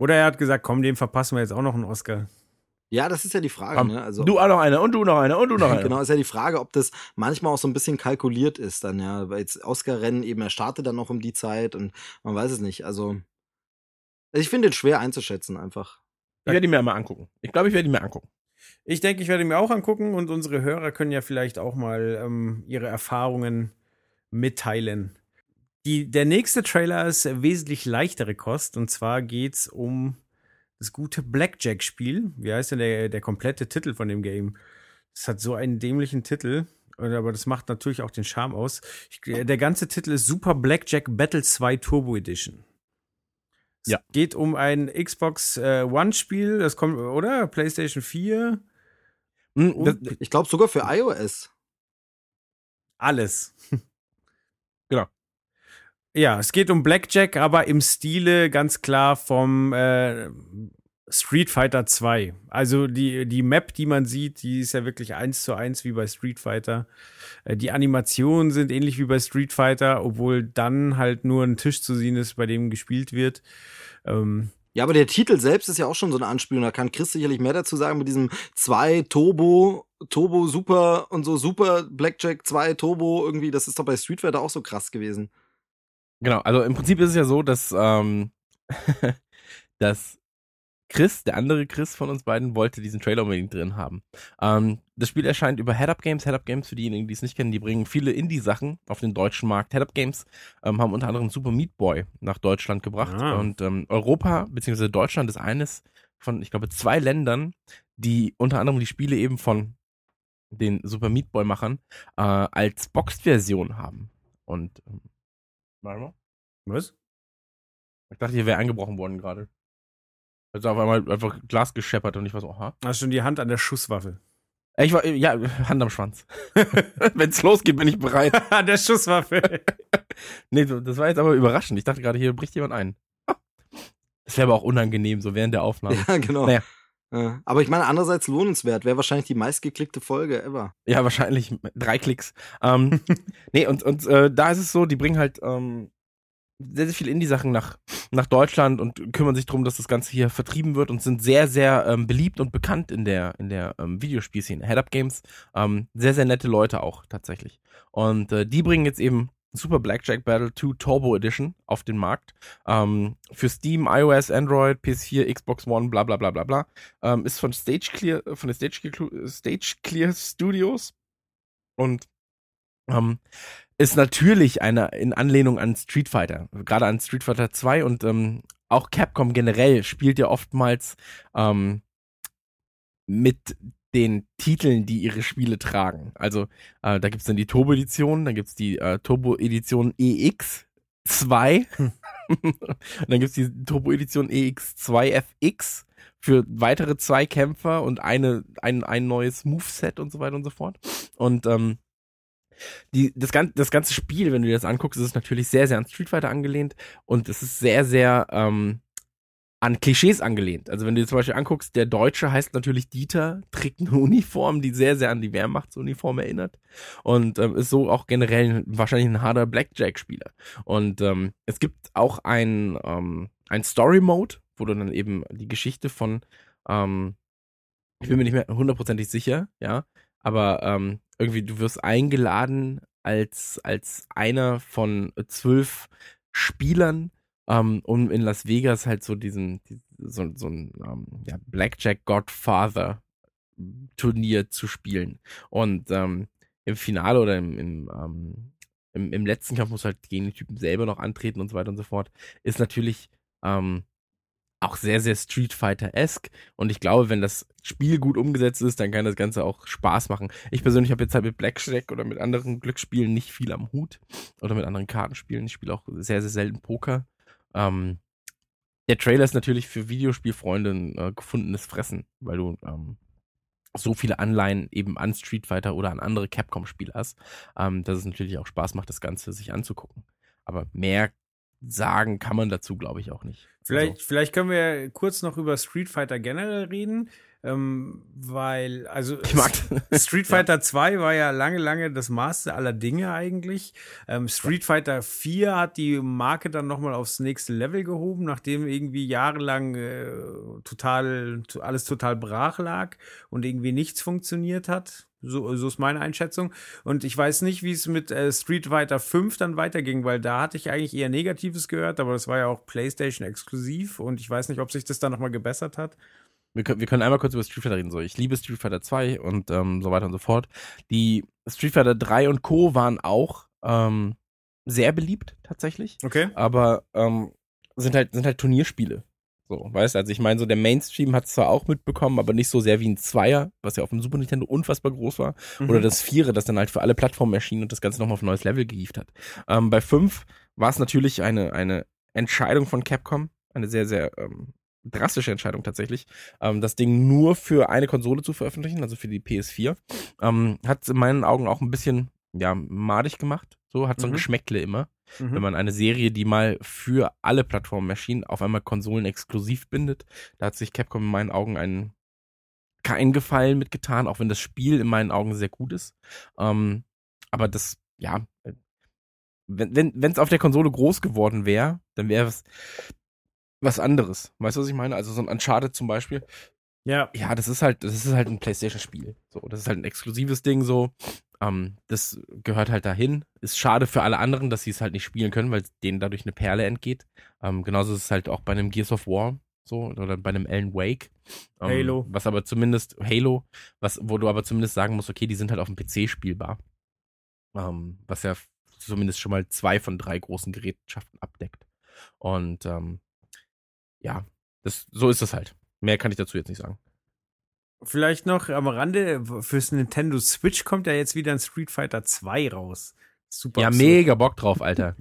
Oder er hat gesagt, komm, dem verpassen wir jetzt auch noch einen Oscar. Ja, das ist ja die Frage, Komm, ne? Also, du auch noch eine und du noch eine und du noch eine. Genau, ist ja die Frage, ob das manchmal auch so ein bisschen kalkuliert ist dann, ja. Weil jetzt Oscar-Rennen eben, er startet dann noch um die Zeit und man weiß es nicht. Also, ich finde es schwer einzuschätzen einfach. Ich werde die mir mal angucken. Ich glaube, ich werde die mir angucken. Ich denke, ich werde mir auch angucken und unsere Hörer können ja vielleicht auch mal ähm, ihre Erfahrungen mitteilen. Die, der nächste Trailer ist wesentlich leichtere Kost und zwar geht's um das gute Blackjack-Spiel. Wie heißt denn der, der komplette Titel von dem Game? Das hat so einen dämlichen Titel, aber das macht natürlich auch den Charme aus. Ich, der ganze Titel ist Super Blackjack Battle 2 Turbo Edition. Es Ja. geht um ein Xbox äh, One-Spiel, das kommt, oder? PlayStation 4. Hm, das, Ich glaube sogar für iOS. alles. Ja, es geht um Blackjack, aber im Stile ganz klar vom äh, Street Fighter 2. Also die, die Map, die man sieht, die ist ja wirklich eins zu eins wie bei Street Fighter. Äh, die Animationen sind ähnlich wie bei Street Fighter, obwohl dann halt nur ein Tisch zu sehen ist, bei dem gespielt wird. Ähm, Ja, aber der Titel selbst ist ja auch schon so eine Anspielung. Da kann Chris sicherlich mehr dazu sagen mit diesem 2 Turbo, Turbo Super und so Super Blackjack 2 Turbo irgendwie. Das ist doch bei Street Fighter auch so krass gewesen. Genau, also im Prinzip ist es ja so, dass, ähm, dass Chris, der andere Chris von uns beiden, wollte diesen Trailer unbedingt drin haben. Ähm, das Spiel erscheint über Head-Up Games. Head-Up Games, für diejenigen, die es nicht kennen, die bringen viele Indie-Sachen auf den deutschen Markt. Head-Up Games ähm, haben unter anderem Super Meat Boy nach Deutschland gebracht. Ah. Und ähm, Europa, beziehungsweise Deutschland ist eines von, ich glaube, zwei Ländern, die unter anderem die Spiele eben von den Super Meat Boy-Machern äh, als Boxed-Version haben. Und ähm, warte mal. was? Ich dachte, hier wäre eingebrochen worden gerade. Also auf einmal einfach Glas gescheppert und ich war so, aha. Hast schon die Hand an der Schusswaffe. Äh, Ich war, ja, Hand am Schwanz. Wenn's losgeht, bin ich bereit. an der Schusswaffe. Nee, das war jetzt aber überraschend. Ich dachte gerade, hier bricht jemand ein. Das wäre aber auch unangenehm, so während der Aufnahme. Ja, genau. Naja. Ja. Aber ich meine, andererseits lohnenswert. Wäre wahrscheinlich die meistgeklickte Folge ever. Ja, wahrscheinlich drei Klicks. Ähm, nee, und, und äh, da ist es so, die bringen halt ähm, sehr, sehr viele Indie-Sachen nach, nach Deutschland und kümmern sich darum, dass das Ganze hier vertrieben wird und sind sehr, sehr ähm, beliebt und bekannt in der, in der ähm, Videospielszene. Head-Up Games, ähm, sehr, sehr nette Leute auch tatsächlich. Und äh, die bringen jetzt eben Super Blackjack Battle 2 Turbo Edition auf den Markt. Ähm, für Steam, iOS, Android, PS4, Xbox One, bla bla bla bla bla. Ähm, ist von Stage Clear, von der Stage Stage Clear Studios. Und ähm, ist natürlich eine in Anlehnung an Street Fighter, gerade an Street Fighter 2 und ähm, auch Capcom generell spielt ja oftmals ähm, mit den Titeln, die ihre Spiele tragen. Also äh, da gibt's dann die Turbo-Edition, dann gibt's die äh, Turbo-Edition EX2 und dann gibt's die Turbo-Edition EX2FX für weitere zwei Kämpfer und eine, ein, ein neues Moveset und so weiter und so fort. Und ähm, die, das, ganze, das ganze Spiel, wenn du dir das anguckst, ist es natürlich sehr, sehr an Street Fighter angelehnt und es ist sehr, sehr ähm, an Klischees angelehnt. Also wenn du dir zum Beispiel anguckst, der Deutsche heißt natürlich Dieter, trägt eine Uniform, die sehr, sehr an die Wehrmachtsuniform erinnert und ähm, ist so auch generell wahrscheinlich ein harter Blackjack-Spieler. Und ähm, es gibt auch ein, ähm, ein Story-Mode, wo du dann eben die Geschichte von ähm, Ich bin mir nicht mehr hundertprozentig sicher, ja. Aber ähm, irgendwie, du wirst eingeladen als, als einer von zwölf Spielern, ähm, um in Las Vegas halt so diesen, so, so ein ähm, ja, Blackjack Godfather Turnier zu spielen. Und ähm, im Finale oder im, im, ähm, im, im letzten Kampf muss halt gegen den Typen selber noch antreten und so weiter und so fort, ist natürlich ähm, auch sehr, sehr Street Fighter-esque. Und ich glaube, wenn das Spiel gut umgesetzt ist, dann kann das Ganze auch Spaß machen. Ich persönlich habe jetzt halt mit Blackjack oder mit anderen Glücksspielen nicht viel am Hut. Oder mit anderen Kartenspielen. Ich spiele auch sehr, sehr selten Poker. Ähm, der Trailer ist natürlich für Videospielfreunde ein äh, gefundenes Fressen, weil du ähm, so viele Anleihen eben an Street Fighter oder an andere Capcom-Spiele hast, ähm, dass es natürlich auch Spaß macht, das Ganze sich anzugucken. Aber mehr sagen kann man dazu, glaube ich, auch nicht. Vielleicht, also. vielleicht können wir kurz noch über Street Fighter generell reden. Ähm, weil, also ich mag Street Fighter ja. 2 war ja lange, lange das Master aller Dinge eigentlich. Ähm, Street Fighter 4 hat die Marke dann nochmal aufs nächste Level gehoben, nachdem irgendwie jahrelang äh, total, alles total brach lag und irgendwie nichts funktioniert hat. So, so ist meine Einschätzung. Und ich weiß nicht, wie es mit äh, Street Fighter 5 dann weiterging, weil da hatte ich eigentlich eher Negatives gehört, aber das war ja auch PlayStation exklusiv und ich weiß nicht, ob sich das dann nochmal gebessert hat wir können, wir können einmal kurz über Street Fighter reden. So, ich liebe Street Fighter 2 und ähm, so weiter und so fort. Die Street Fighter 3 und Co. waren auch ähm, sehr beliebt, tatsächlich. Okay. Aber ähm, sind halt, sind halt Turnierspiele. So, weißt du, also ich meine, so der Mainstream hat es zwar auch mitbekommen, aber nicht so sehr wie ein Zweier, was ja auf dem Super Nintendo unfassbar groß war. Mhm. Oder das Vierer, das dann halt für alle Plattformen erschien und das Ganze nochmal auf ein neues Level gehievt hat. Ähm, bei 5 war es natürlich eine, eine Entscheidung von Capcom, eine sehr, sehr ähm, drastische Entscheidung tatsächlich, ähm, das Ding nur für eine Konsole zu veröffentlichen, also für die PS4. Ähm, hat in meinen Augen auch ein bisschen, ja, madig gemacht. So, hat so ein mhm. Geschmäckle immer. Mhm. Wenn man eine Serie, die mal für alle Plattformen erschien, auf einmal Konsolen exklusiv bindet. Da hat sich Capcom in meinen Augen einen keinen Gefallen mitgetan, auch wenn das Spiel in meinen Augen sehr gut ist. Ähm, aber das, ja, wenn es wenn, auf der Konsole groß geworden wäre, dann wäre es was anderes. Weißt du, was ich meine? Also so ein Uncharted zum Beispiel. Ja. Ja, das ist halt, das ist halt ein PlayStation-Spiel. So, das ist halt ein exklusives Ding so. Ähm, das gehört halt dahin. Ist schade für alle anderen, dass sie es halt nicht spielen können, weil denen dadurch eine Perle entgeht. Ähm, genauso ist es halt auch bei einem Gears of War so oder bei einem Alan Wake. Ähm, Halo. Was aber zumindest Halo, was wo du aber zumindest sagen musst, okay, die sind halt auf dem PC spielbar. Ähm, was ja zumindest schon mal zwei von drei großen Gerätschaften abdeckt. Und ähm, ja, das, so ist das halt. Mehr kann ich dazu jetzt nicht sagen. Vielleicht noch am Rande, fürs Nintendo Switch kommt ja jetzt wieder ein Street Fighter 2 raus. Super. Ja, absurd. mega Bock drauf, Alter.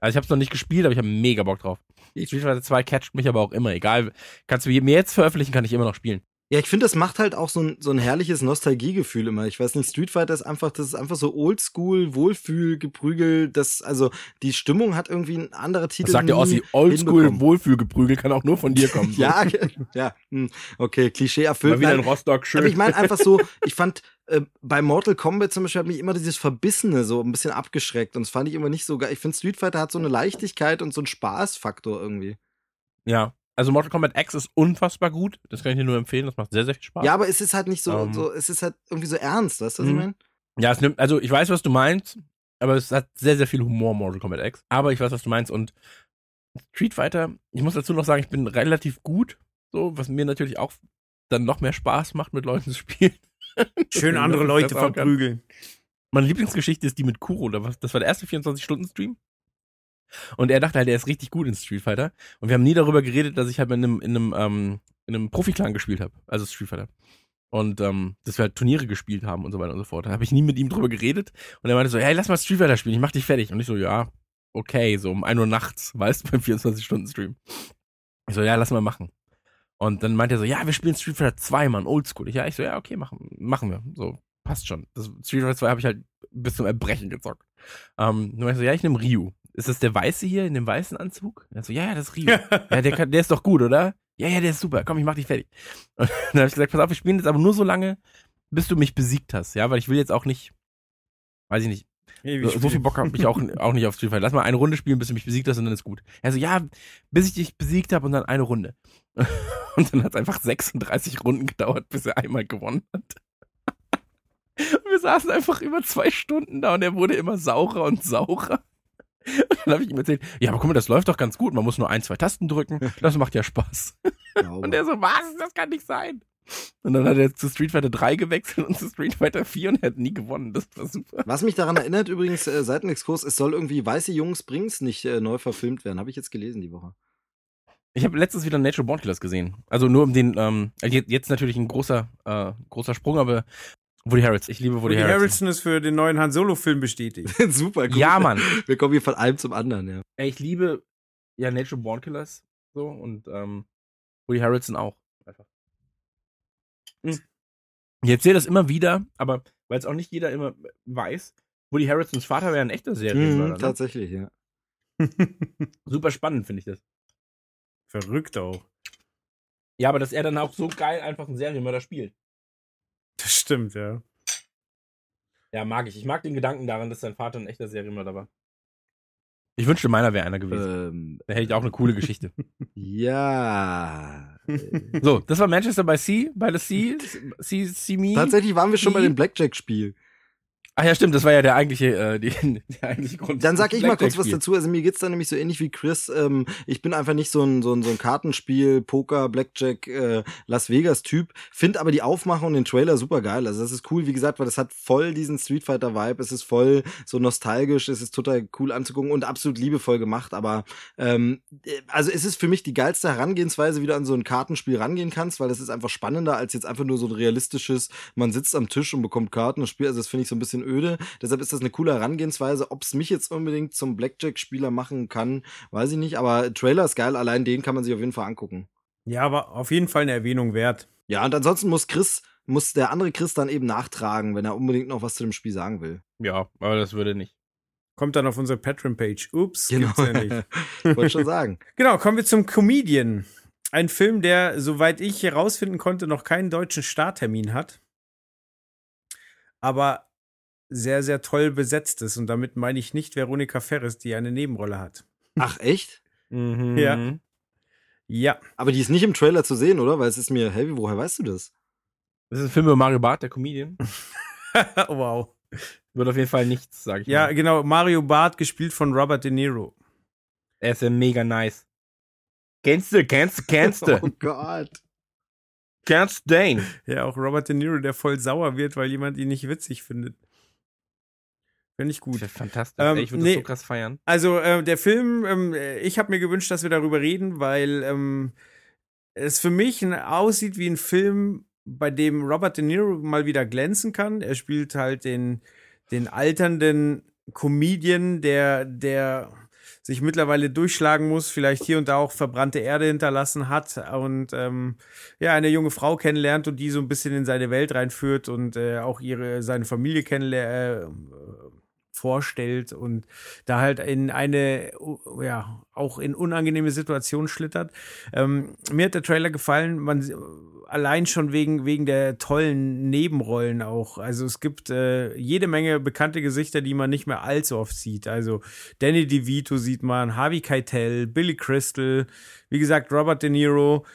Also ich hab's noch nicht gespielt, aber ich habe mega Bock drauf. Street Fighter 2 catcht mich aber auch immer. Egal, kannst du mir jetzt veröffentlichen, kann ich immer noch spielen. Ja, ich finde, das macht halt auch so ein, so ein herrliches Nostalgiegefühl immer. Ich weiß nicht, Street Fighter ist einfach, das ist einfach so Oldschool, Wohlfühlgeprügel. Das, also, die Stimmung hat irgendwie ein anderer Titel. Das sagt der Ossi, Oldschool, Wohlfühlgeprügel kann auch nur von dir kommen. So. ja, ja, hm, okay, Klischee erfüllt. Mal wieder in Rostock, schön. Aber ich meine einfach so, ich fand, äh, bei Mortal Kombat zum Beispiel hat mich immer dieses Verbissene so ein bisschen abgeschreckt und das fand ich immer nicht so geil. Ich finde, Street Fighter hat so eine Leichtigkeit und so einen Spaßfaktor irgendwie. Ja, also Mortal Kombat X ist unfassbar gut. Das kann ich dir nur empfehlen. Das macht sehr, sehr viel Spaß. Ja, aber es ist halt nicht so, um, ähm. so es ist halt irgendwie so ernst, weißt du, was ich mhm. meine? Ja, es nimmt, also ich weiß, was du meinst, aber es hat sehr, sehr viel Humor, Mortal Kombat X. Aber ich weiß, was du meinst. Und Street Fighter, ich muss dazu noch sagen, ich bin relativ gut, so, was mir natürlich auch dann noch mehr Spaß macht, mit Leuten zu spielen. Schön andere Leute verprügeln. Meine Lieblingsgeschichte ist die mit Kuro. Das war der erste 24-Stunden-Stream. Und er dachte halt, er ist richtig gut in Street Fighter. Und wir haben nie darüber geredet, dass ich halt in einem, in einem, ähm, in einem Profi-Clan gespielt habe, also Street Fighter. Und ähm, dass wir halt Turniere gespielt haben und so weiter und so fort. Da habe ich nie mit ihm drüber geredet. Und er meinte so, hey, lass mal Street Fighter spielen, ich mach dich fertig. Und ich so, ja, okay, so um 1 Uhr nachts, weißt du, beim 24-Stunden-Stream. Ich so, ja, lass mal machen. Und dann meinte er so, ja, wir spielen Street Fighter 2, Mann, oldschool. Ich, ja, ich so, ja, okay, machen, machen wir. So, passt schon. Das Street Fighter 2 habe ich halt bis zum Erbrechen gezockt. Ähm, dann meinte ich so, ja, ich nehme Ryu. Ist das der Weiße hier in dem weißen Anzug? Er so, ja, ja, das ist Rio. ja, der, kann, der ist doch gut, oder? Ja, ja, der ist super. Komm, ich mach dich fertig. Und dann habe ich gesagt, pass auf, wir spielen jetzt aber nur so lange, bis du mich besiegt hast. Ja, weil ich will jetzt auch nicht, weiß ich nicht, so, so, viel Bock habe ich auch, auch nicht auf Street Fighter. Lass mal eine Runde spielen, bis du mich besiegt hast und dann ist gut. Er so, ja, bis ich dich besiegt habe und dann eine Runde. Und dann hat es einfach 36 Runden gedauert, bis er einmal gewonnen hat. Und wir saßen einfach über zwei Stunden da und er wurde immer saurer und saurer. Und dann habe ich ihm erzählt, ja, aber guck mal, das läuft doch ganz gut. Man muss nur ein, zwei Tasten drücken. Das macht ja Spaß. Und er so, was? Das kann nicht sein. Und dann hat er zu Street Fighter 3 gewechselt und zu Street Fighter 4 und er hat nie gewonnen. Das war super. Was mich daran erinnert, übrigens, äh, Seitenexkurs, es soll irgendwie Weiße Jungs Brings nicht äh, neu verfilmt werden. Habe ich jetzt gelesen die Woche. Ich habe letztens wieder Natural Born Killers gesehen. Also nur um den, ähm, jetzt, jetzt natürlich ein großer, äh, großer Sprung, aber Woody Harrelson. Ich liebe Woody, Woody Harrelson. Harrelson ist für den neuen Han Solo-Film bestätigt. Super gut. Ja, Mann. Wir kommen hier von einem zum anderen, ja. Ey, ich liebe ja Natural Born Killers so und ähm, Woody Harrelson auch. Einfach. Hm. Ich erzähle das immer wieder, aber weil es auch nicht jeder immer weiß, Woody Harrelsons Vater wäre ein echter Serienmörder. Mhm, ne? tatsächlich, ja. Super spannend finde ich das. Verrückt auch. Ja, aber dass er dann auch so geil einfach einen Serienmörder spielt. Das stimmt, ja. Ja, mag ich. Ich mag den Gedanken daran, dass sein Vater ein echter Serienmörder war. Ich wünschte, meiner wäre einer gewesen. Ähm, Da hätte ich auch eine coole Geschichte. ja. So, das war Manchester by Sea, by the Sea, Sea, Sea Me. Tatsächlich waren wir schon bei dem Blackjack-Spiel. Ach ja, stimmt, das war ja der eigentliche, äh, die, der eigentliche Grund. Dann sag ich mal kurz was dazu. Also mir geht's da nämlich so ähnlich wie Chris. Ähm, ich bin einfach nicht so ein, so ein, so ein Kartenspiel, Poker, Blackjack, äh, Las Vegas-Typ. Find aber die Aufmachung und den Trailer super geil. Also das ist cool, wie gesagt, weil das hat voll diesen Street Fighter-Vibe. Es ist voll so nostalgisch, es ist total cool anzugucken und absolut liebevoll gemacht. Aber ähm, äh, also es ist für mich die geilste Herangehensweise, wie du an so ein Kartenspiel rangehen kannst, weil das ist einfach spannender als jetzt einfach nur so ein realistisches, man sitzt am Tisch und bekommt Karten und spielt. Also das finde ich so ein bisschen öde. Deshalb ist das eine coole Herangehensweise. Ob es mich jetzt unbedingt zum Blackjack-Spieler machen kann, weiß ich nicht. Aber Trailer ist geil. Allein den kann man sich auf jeden Fall angucken. Ja, aber auf jeden Fall eine Erwähnung wert. Ja, und ansonsten muss Chris, muss der andere Chris dann eben nachtragen, wenn er unbedingt noch was zu dem Spiel sagen will. Ja, aber das würde nicht. Kommt dann auf unsere Patreon-Page. Ups, Genau. gibt's ja nicht. Wollte schon sagen. Genau, kommen wir zum Comedian. Ein Film, der, soweit ich herausfinden konnte, noch keinen deutschen Starttermin hat. Aber sehr, sehr toll besetzt ist. Und damit meine ich nicht Veronika Ferris, die eine Nebenrolle hat. Ach, echt? Mhm. Ja. Ja, Aber die ist nicht im Trailer zu sehen, oder? Weil es ist mir, hey, woher weißt du das? Das ist ein Film über Mario Barth, der Comedian. wow. Wird auf jeden Fall nichts, sag ich Ja, mal. genau. Mario Barth, gespielt von Robert De Niro. Er ist ja mega nice. Kennst du, kennst du, kennst Oh du, Gott. kennst du den? Ja, auch Robert De Niro, der voll sauer wird, weil jemand ihn nicht witzig findet. Finde ich gut. Fantastisch. Ähm, ich würde nee. das so krass feiern. Also äh, der Film, ähm, äh, ich habe mir gewünscht, dass wir darüber reden, weil ähm, es für mich aussieht wie ein Film, bei dem Robert De Niro mal wieder glänzen kann. Er spielt halt den, den alternden Comedian, der, der sich mittlerweile durchschlagen muss, vielleicht hier und da auch verbrannte Erde hinterlassen hat und ähm, ja, eine junge Frau kennenlernt und die so ein bisschen in seine Welt reinführt und äh, auch ihre seine Familie kennenlernt. Vorstellt und da halt in eine, ja, auch in unangenehme Situationen schlittert. Ähm, mir hat der Trailer gefallen, man allein schon wegen, wegen der tollen Nebenrollen auch. Also es gibt äh, jede Menge bekannte Gesichter, die man nicht mehr allzu oft sieht. Also Danny DeVito sieht man, Harvey Keitel, Billy Crystal, wie gesagt, Robert De Niro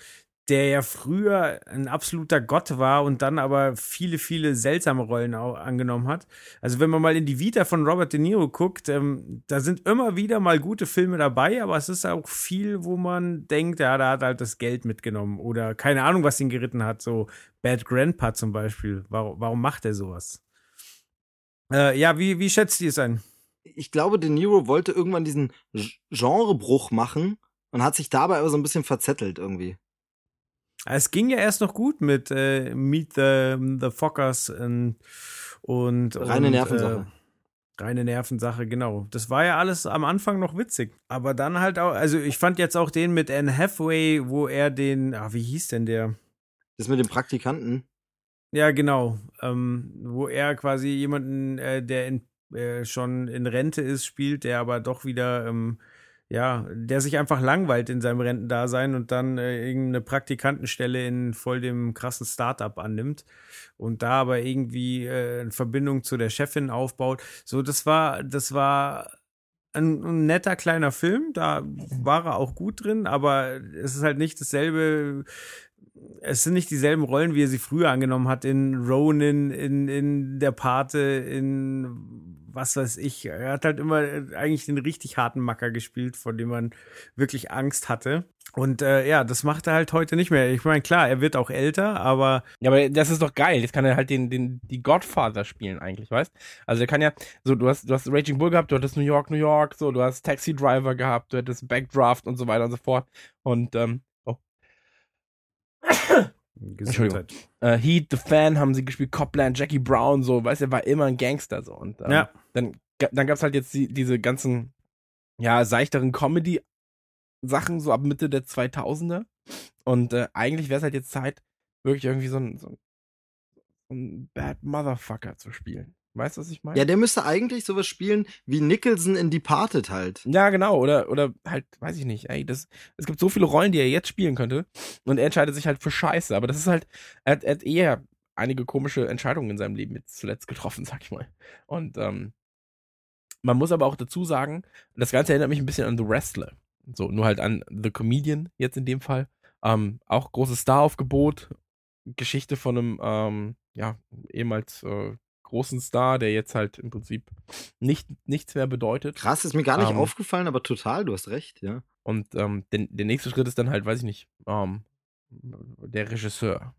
der ja früher ein absoluter Gott war und dann aber viele, viele seltsame Rollen auch angenommen hat. Also wenn man mal in die Vita von Robert De Niro guckt, ähm, da sind immer wieder mal gute Filme dabei, aber es ist auch viel, wo man denkt, ja, da hat halt das Geld mitgenommen oder keine Ahnung, was ihn geritten hat. So Bad Grandpa zum Beispiel. Warum, warum macht er sowas? Äh, ja, wie, wie schätzt ihr es ein? Ich glaube, De Niro wollte irgendwann diesen Genrebruch machen und hat sich dabei aber so ein bisschen verzettelt irgendwie. Es ging ja erst noch gut mit äh, Meet the, the Fockers und, und Reine und, Nervensache. Äh, reine Nervensache, genau. Das war ja alles am Anfang noch witzig. Aber dann halt auch, also ich fand jetzt auch den mit Anne Hathaway, wo er den, ah, wie hieß denn der? Das mit dem Praktikanten. Ja, genau. Ähm, wo er quasi jemanden, äh, der in, äh, schon in Rente ist, spielt, der aber doch wieder, ähm, ja, der sich einfach langweilt in seinem Rentendasein und dann äh, irgendeine Praktikantenstelle in voll dem krassen Startup annimmt und da aber irgendwie äh, eine Verbindung zu der Chefin aufbaut. So, das war, das war ein, ein netter kleiner Film, da war er auch gut drin, aber es ist halt nicht dasselbe es sind nicht dieselben Rollen, wie er sie früher angenommen hat in Ronin, in, in Der Pate, in was weiß ich. Er hat halt immer eigentlich den richtig harten Macker gespielt, vor dem man wirklich Angst hatte. Und äh, ja, das macht er halt heute nicht mehr. Ich meine, klar, er wird auch älter, aber. Ja, aber das ist doch geil. Jetzt kann er halt den, den, die Godfather spielen eigentlich, weißt? Also er kann ja, so, du hast, du hast Raging Bull gehabt, du hattest New York, New York, so, du hast Taxi Driver gehabt, du hattest Backdraft und so weiter und so fort. Und, ähm, oh. Gesundheit. Äh, Heat, The Fan haben sie gespielt, Copland, Jackie Brown, so, weißt du, er war immer ein Gangster, so. Und ähm, Ja. dann, dann gab's halt jetzt die, diese ganzen, ja, seichteren Comedy-Sachen, so ab Mitte der 2000er. Und äh, eigentlich wäre es halt jetzt Zeit, wirklich irgendwie so ein, so ein Bad Motherfucker zu spielen. Weißt du, was ich meine? Ja, der müsste eigentlich sowas spielen wie Nicholson in Departed halt. Ja, genau, oder, oder halt, weiß ich nicht, ey, das, es gibt so viele Rollen, die er jetzt spielen könnte und er entscheidet sich halt für Scheiße, aber das ist halt, er, hat- er hat eher einige komische Entscheidungen in seinem Leben jetzt zuletzt getroffen, sag ich mal. Und, ähm, man muss aber auch dazu sagen, das Ganze erinnert mich ein bisschen an The Wrestler. So, nur halt an The Comedian jetzt in dem Fall. Ähm, auch großes Staraufgebot, Geschichte von einem, ähm, ja, ehemals äh, großen Star, der jetzt halt im Prinzip nicht, nichts mehr bedeutet. Krass, ist mir gar nicht Ähm. aufgefallen, aber total, du hast recht, ja. Und ähm, der, der nächste Schritt ist dann halt, weiß ich nicht, ähm, der Regisseur.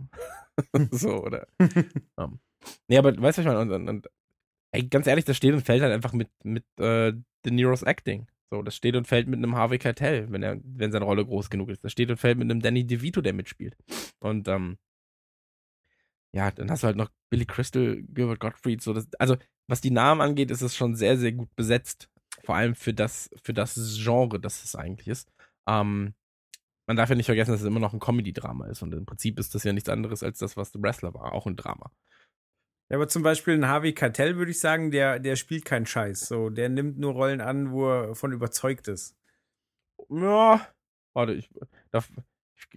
so, oder? ähm. Nee, aber weißt du, was ich meine? Und, und, und ey, ganz ehrlich, das steht und fällt halt einfach mit, mit äh, De Niro's Acting. So, das steht und fällt mit einem Harvey Keitel, wenn er, wenn seine Rolle groß genug ist. Das steht und fällt mit einem Danny DeVito, der mitspielt. Und ähm, ja, dann hast du halt noch Billy Crystal, Gilbert Gottfried, so das, also was die Namen angeht, ist es schon sehr, sehr gut besetzt. Vor allem für das, für das Genre, das es eigentlich ist. Ähm, man darf ja nicht vergessen, dass es immer noch ein Comedy-Drama ist. Und im Prinzip ist das ja nichts anderes als das, was The Wrestler war, auch ein Drama. Ja, aber zum Beispiel ein Harvey Keitel würde ich sagen, der, der spielt keinen Scheiß. So, der nimmt nur Rollen an, wo er von überzeugt ist. Ja, warte, ich darf, ich,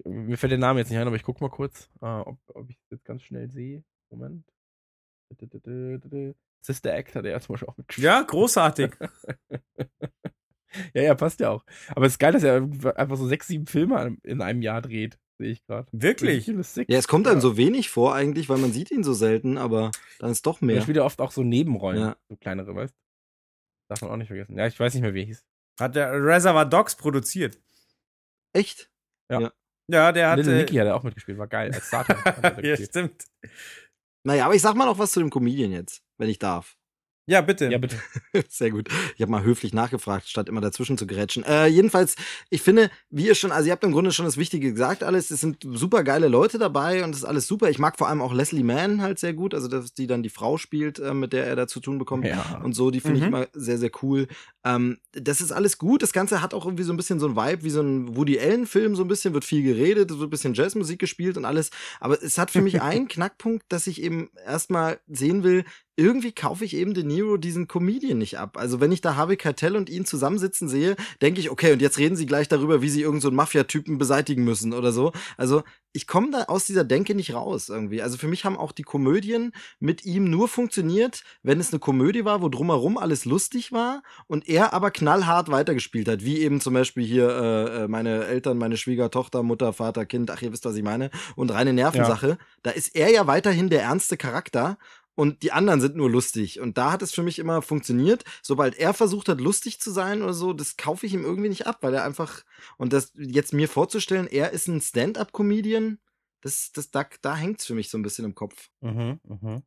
mir fällt der Name jetzt nicht ein, aber ich guck mal kurz, äh, ob, ob ich das jetzt ganz schnell sehe. Moment. Sister Act hat er ja zum Beispiel auch mitgespielt. Ja, großartig. ja, ja, passt ja auch. Aber es ist geil, dass er einfach so sechs, sieben Filme in einem Jahr dreht, sehe ich gerade. Wirklich? Ja, es kommt einem so wenig vor eigentlich, weil man sieht ihn so selten, aber dann ist doch Er mehr. spielt ja oft auch so Nebenrollen, Ja. so kleinere, weißt Darf man auch nicht vergessen. Ja, ich weiß nicht mehr, wie er hieß. Hat der Reservoir Dogs produziert. Echt? Ja, der hat. Little äh, Nicky hat er auch mitgespielt, war geil. Als da ja, stimmt. Naja, aber ich sag mal noch was zu dem Comedian jetzt, wenn ich darf. Ja, bitte. Ja, bitte. Sehr gut. Ich habe mal höflich nachgefragt, statt immer dazwischen zu grätschen. Äh, jedenfalls, ich finde, wie ihr schon, also ihr habt im Grunde schon das Wichtige gesagt, alles. Es sind super geile Leute dabei und es ist alles super. Ich mag vor allem auch Leslie Mann halt sehr gut, also dass die dann die Frau spielt, äh, mit der er da zu tun bekommt. Ja. Und so, die finde ich Mhm. immer sehr, sehr cool. Ähm, das ist alles gut. Das Ganze hat auch irgendwie so ein bisschen so ein Vibe, wie so ein Woody Allen-Film, so ein bisschen, wird viel geredet, so ein bisschen Jazzmusik gespielt und alles. Aber es hat für mich einen Knackpunkt, dass ich eben erstmal sehen will, irgendwie kaufe ich eben De Niro diesen Comedian nicht ab. Also wenn ich da Harvey Keitel und ihn zusammensitzen sehe, denke ich, okay, und jetzt reden sie gleich darüber, wie sie irgendeinen so Mafia-Typen beseitigen müssen oder so. Also ich komme da aus dieser Denke nicht raus irgendwie. Also für mich haben auch die Komödien mit ihm nur funktioniert, wenn es eine Komödie war, wo drumherum alles lustig war und er aber knallhart weitergespielt hat, wie eben zum Beispiel hier äh, äh, meine Eltern, meine Schwiegertochter, Mutter, Vater, Kind, ach ihr wisst, was ich meine, und reine Nervensache. Da ist er ja weiterhin der ernste Charakter und die anderen sind nur lustig. Und da hat es für mich immer funktioniert. Sobald er versucht hat, lustig zu sein oder so, das kaufe ich ihm irgendwie nicht ab, weil er einfach, und das jetzt mir vorzustellen, er ist ein Stand-up-Comedian, das, das, da, da hängt's für mich so ein bisschen im Kopf. Mhm, mhm.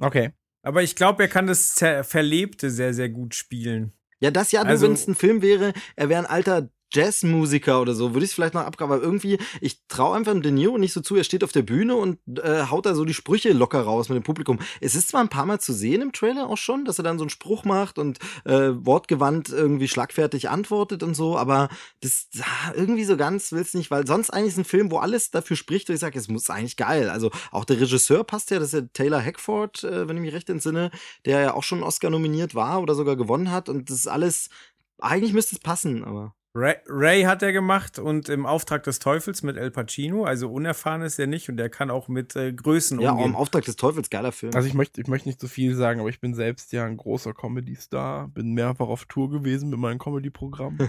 Okay. Aber ich glaube, er kann das Zer Verlebte sehr, sehr gut spielen. Ja, das ja, Also- wenn es ein Film wäre, er wäre ein alter Jazzmusiker oder so, würde ich es vielleicht noch abgraben, aber irgendwie, ich traue einfach dem De Niro nicht so zu, er steht auf der Bühne und äh, haut da so die Sprüche locker raus mit dem Publikum. Es ist zwar ein paar Mal zu sehen im Trailer auch schon, dass er dann so einen Spruch macht und äh, wortgewandt irgendwie schlagfertig antwortet und so, aber das ah, irgendwie so ganz will's nicht, weil sonst eigentlich ist ein Film, wo alles dafür spricht, wo ich sage, es muss eigentlich geil. Also auch der Regisseur passt ja, das ist ja Taylor Hackford, äh, wenn ich mich recht entsinne, der ja auch schon Oscar nominiert war oder sogar gewonnen hat und das ist alles, eigentlich müsste es passen, aber. Ray, Ray hat er gemacht und im Auftrag des Teufels mit El Pacino, also unerfahren ist er nicht und er kann auch mit äh, Größen Ja, auch umgehen. im Auftrag des Teufels, geiler Film. Also ich möchte, ich möchte nicht so viel sagen, aber ich bin selbst ja ein großer Comedy-Star, bin mehrfach auf Tour gewesen mit meinem Comedy-Programm.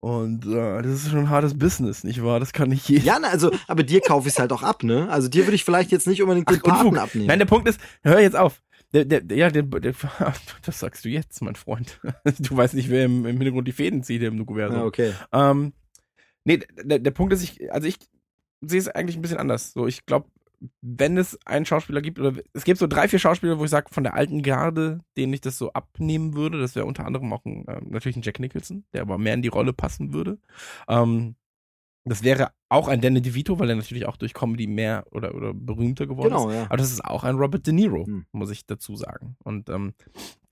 Und äh, das ist schon ein hartes Business, nicht wahr? Das kann nicht jeder. Ja, na, also, aber dir kaufe ich es halt auch ab, ne? Also dir würde ich vielleicht jetzt nicht unbedingt den Ach. Paten abnehmen. Nein, der Punkt ist, hör jetzt auf. Der, der, ja, der, der, das sagst du jetzt, mein Freund. Du weißt nicht, wer im, im Hintergrund die Fäden zieht im Nukuversum. ja, okay. Ähm, nee, der, der Punkt ist, ich, also ich sehe es eigentlich ein bisschen anders. So, ich glaube, wenn es einen Schauspieler gibt, oder es gibt so drei, vier Schauspieler, wo ich sage, von der alten Garde, denen ich das so abnehmen würde, das wäre unter anderem auch ein, äh, natürlich ein Jack Nicholson, der aber mehr in die Rolle passen würde. Ähm, das wäre auch ein Danny DeVito, weil er natürlich auch durch Comedy mehr oder, oder berühmter geworden Genau, ist. ja. Aber das ist auch ein Robert De Niro, Hm. muss ich dazu sagen. Und ähm,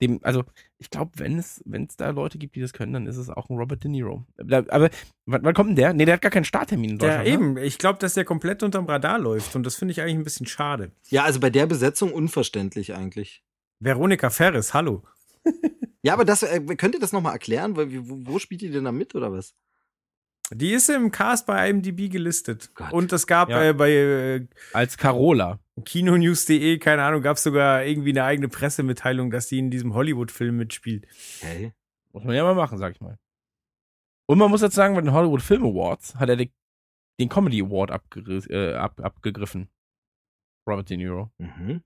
dem, also ich glaube, wenn es, wenn es da Leute gibt, die das können, dann ist es auch ein Robert De Niro. Aber wann, wann kommt denn der? Nee, der hat gar keinen Starttermin in Ja, Deutschland. ne? eben. Ich glaube, dass der komplett unterm Radar läuft und das finde ich eigentlich ein bisschen schade. Ja, also bei der Besetzung unverständlich eigentlich. Veronika Ferris, hallo. Ja, aber das, äh, könnt ihr das nochmal erklären? Weil, wo, wo spielt ihr denn da mit oder was? Die ist im Cast bei IMDb gelistet. Gott. Und es gab Ja. äh, bei äh, Als Carola. Kinonews.de, keine Ahnung, gab es sogar irgendwie eine eigene Pressemitteilung, dass die in diesem Hollywood-Film mitspielt. Okay. Muss man ja mal machen, sag ich mal. Und man muss jetzt sagen, bei den Hollywood Film Awards hat er den Comedy Award äh, ab, abgegriffen. Robert De Niro. Mhm.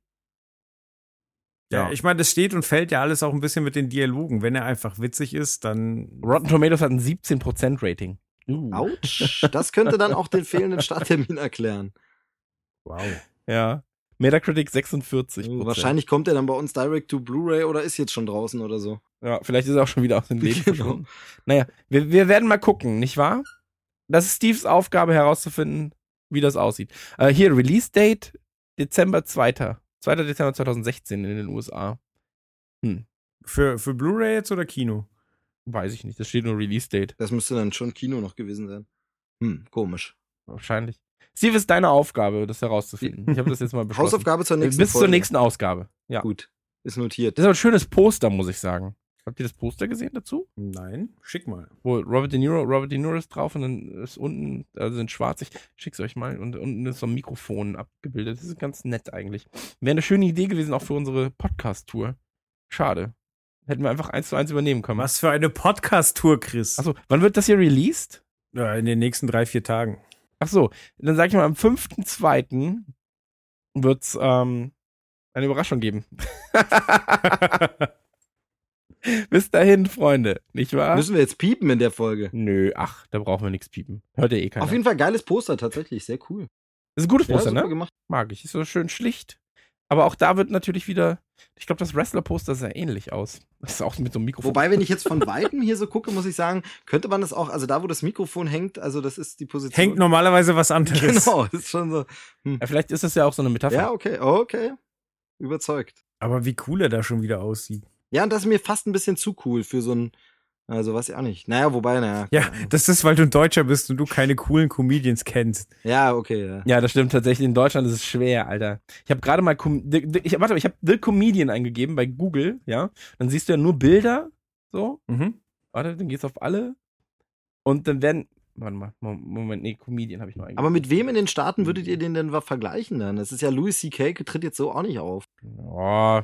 Ja, Ja. ich meine, das steht und fällt ja alles auch ein bisschen mit den Dialogen. Wenn er einfach witzig ist, dann. Rotten Tomatoes hat ein 17% Rating. Uh. Autsch. Das könnte dann auch den fehlenden Starttermin erklären. Wow. Ja. Metacritic 46%. Oh, wahrscheinlich kommt er dann bei uns direct to Blu-ray oder ist jetzt schon draußen oder so. Ja, vielleicht ist er auch schon wieder aus dem Leben Genau. verschwunden. Naja, wir, wir werden mal gucken, nicht wahr? Das ist Steves Aufgabe herauszufinden, wie das aussieht. Äh, hier, Release Date Dezember 2. 2. Dezember 2016 in den USA. Hm, Für, für Blu-ray jetzt oder Kino? Weiß ich nicht. Das steht nur Release Date. Das müsste dann schon Kino noch gewesen sein. Hm, komisch. Wahrscheinlich. Steve, ist deine Aufgabe, das herauszufinden. Ich habe das jetzt mal beschlossen. Hausaufgabe zur nächsten Bis zur Folge. nächsten Ausgabe. Ja. Gut, ist notiert. Das ist ein schönes Poster, muss ich sagen. Habt ihr das Poster gesehen dazu? Nein, schick mal. Wo Robert De Niro, Robert De Niro ist drauf und dann ist unten, also sind schwarz, ich schick's euch mal, und unten ist so ein Mikrofon abgebildet. Das ist ganz nett eigentlich. Wäre eine schöne Idee gewesen, auch für unsere Podcast-Tour. Schade. Hätten wir einfach eins zu eins übernehmen können. Was für eine Podcast-Tour, Chris. Achso, wann wird das hier released? Ja, in den nächsten drei, vier Tagen. Ach so, dann sag ich mal, am 5.2. wird's ähm, eine Überraschung geben. Bis dahin, Freunde, nicht wahr? Müssen wir jetzt piepen in der Folge? Nö, ach, da brauchen wir nichts piepen. Hört ja eh keiner. Auf jeden Fall geiles Poster tatsächlich, sehr cool. ist ein gutes Ja, Poster, super ne? gemacht. Mag ich. Ist so schön schlicht. Aber auch da wird natürlich wieder, ich glaube, das Wrestler-Poster sah ähnlich aus. Das ist auch mit so einem Mikrofon. Wobei, wenn ich jetzt von Weitem hier so gucke, muss ich sagen, könnte man das auch, also da, wo das Mikrofon hängt, also das ist die Position. Hängt normalerweise was anderes. Genau, ist schon so. Hm. Ja, vielleicht ist das ja auch so eine Metapher. Ja, okay, okay. Überzeugt. Aber wie cool er da schon wieder aussieht. Ja, und das ist mir fast ein bisschen zu cool für so ein, also weiß ich auch nicht. Naja, wobei, naja. Ja, das ist, weil du ein Deutscher bist und du keine coolen Comedians kennst. Ja, okay, ja. Ja, das stimmt tatsächlich. In Deutschland ist es schwer, Alter. Ich habe gerade mal, Com ich, warte, mal, ich habe The Comedian eingegeben bei Google, ja. Dann siehst du ja nur Bilder, so. Mhm. Warte, dann geht's auf alle. Und dann werden, warte mal, Mo- Moment, nee, Comedian habe ich noch eingegeben. Aber mit wem in den Staaten würdet ihr den denn vergleichen dann? Das ist ja Louis C.K. tritt jetzt so auch nicht auf. Oh.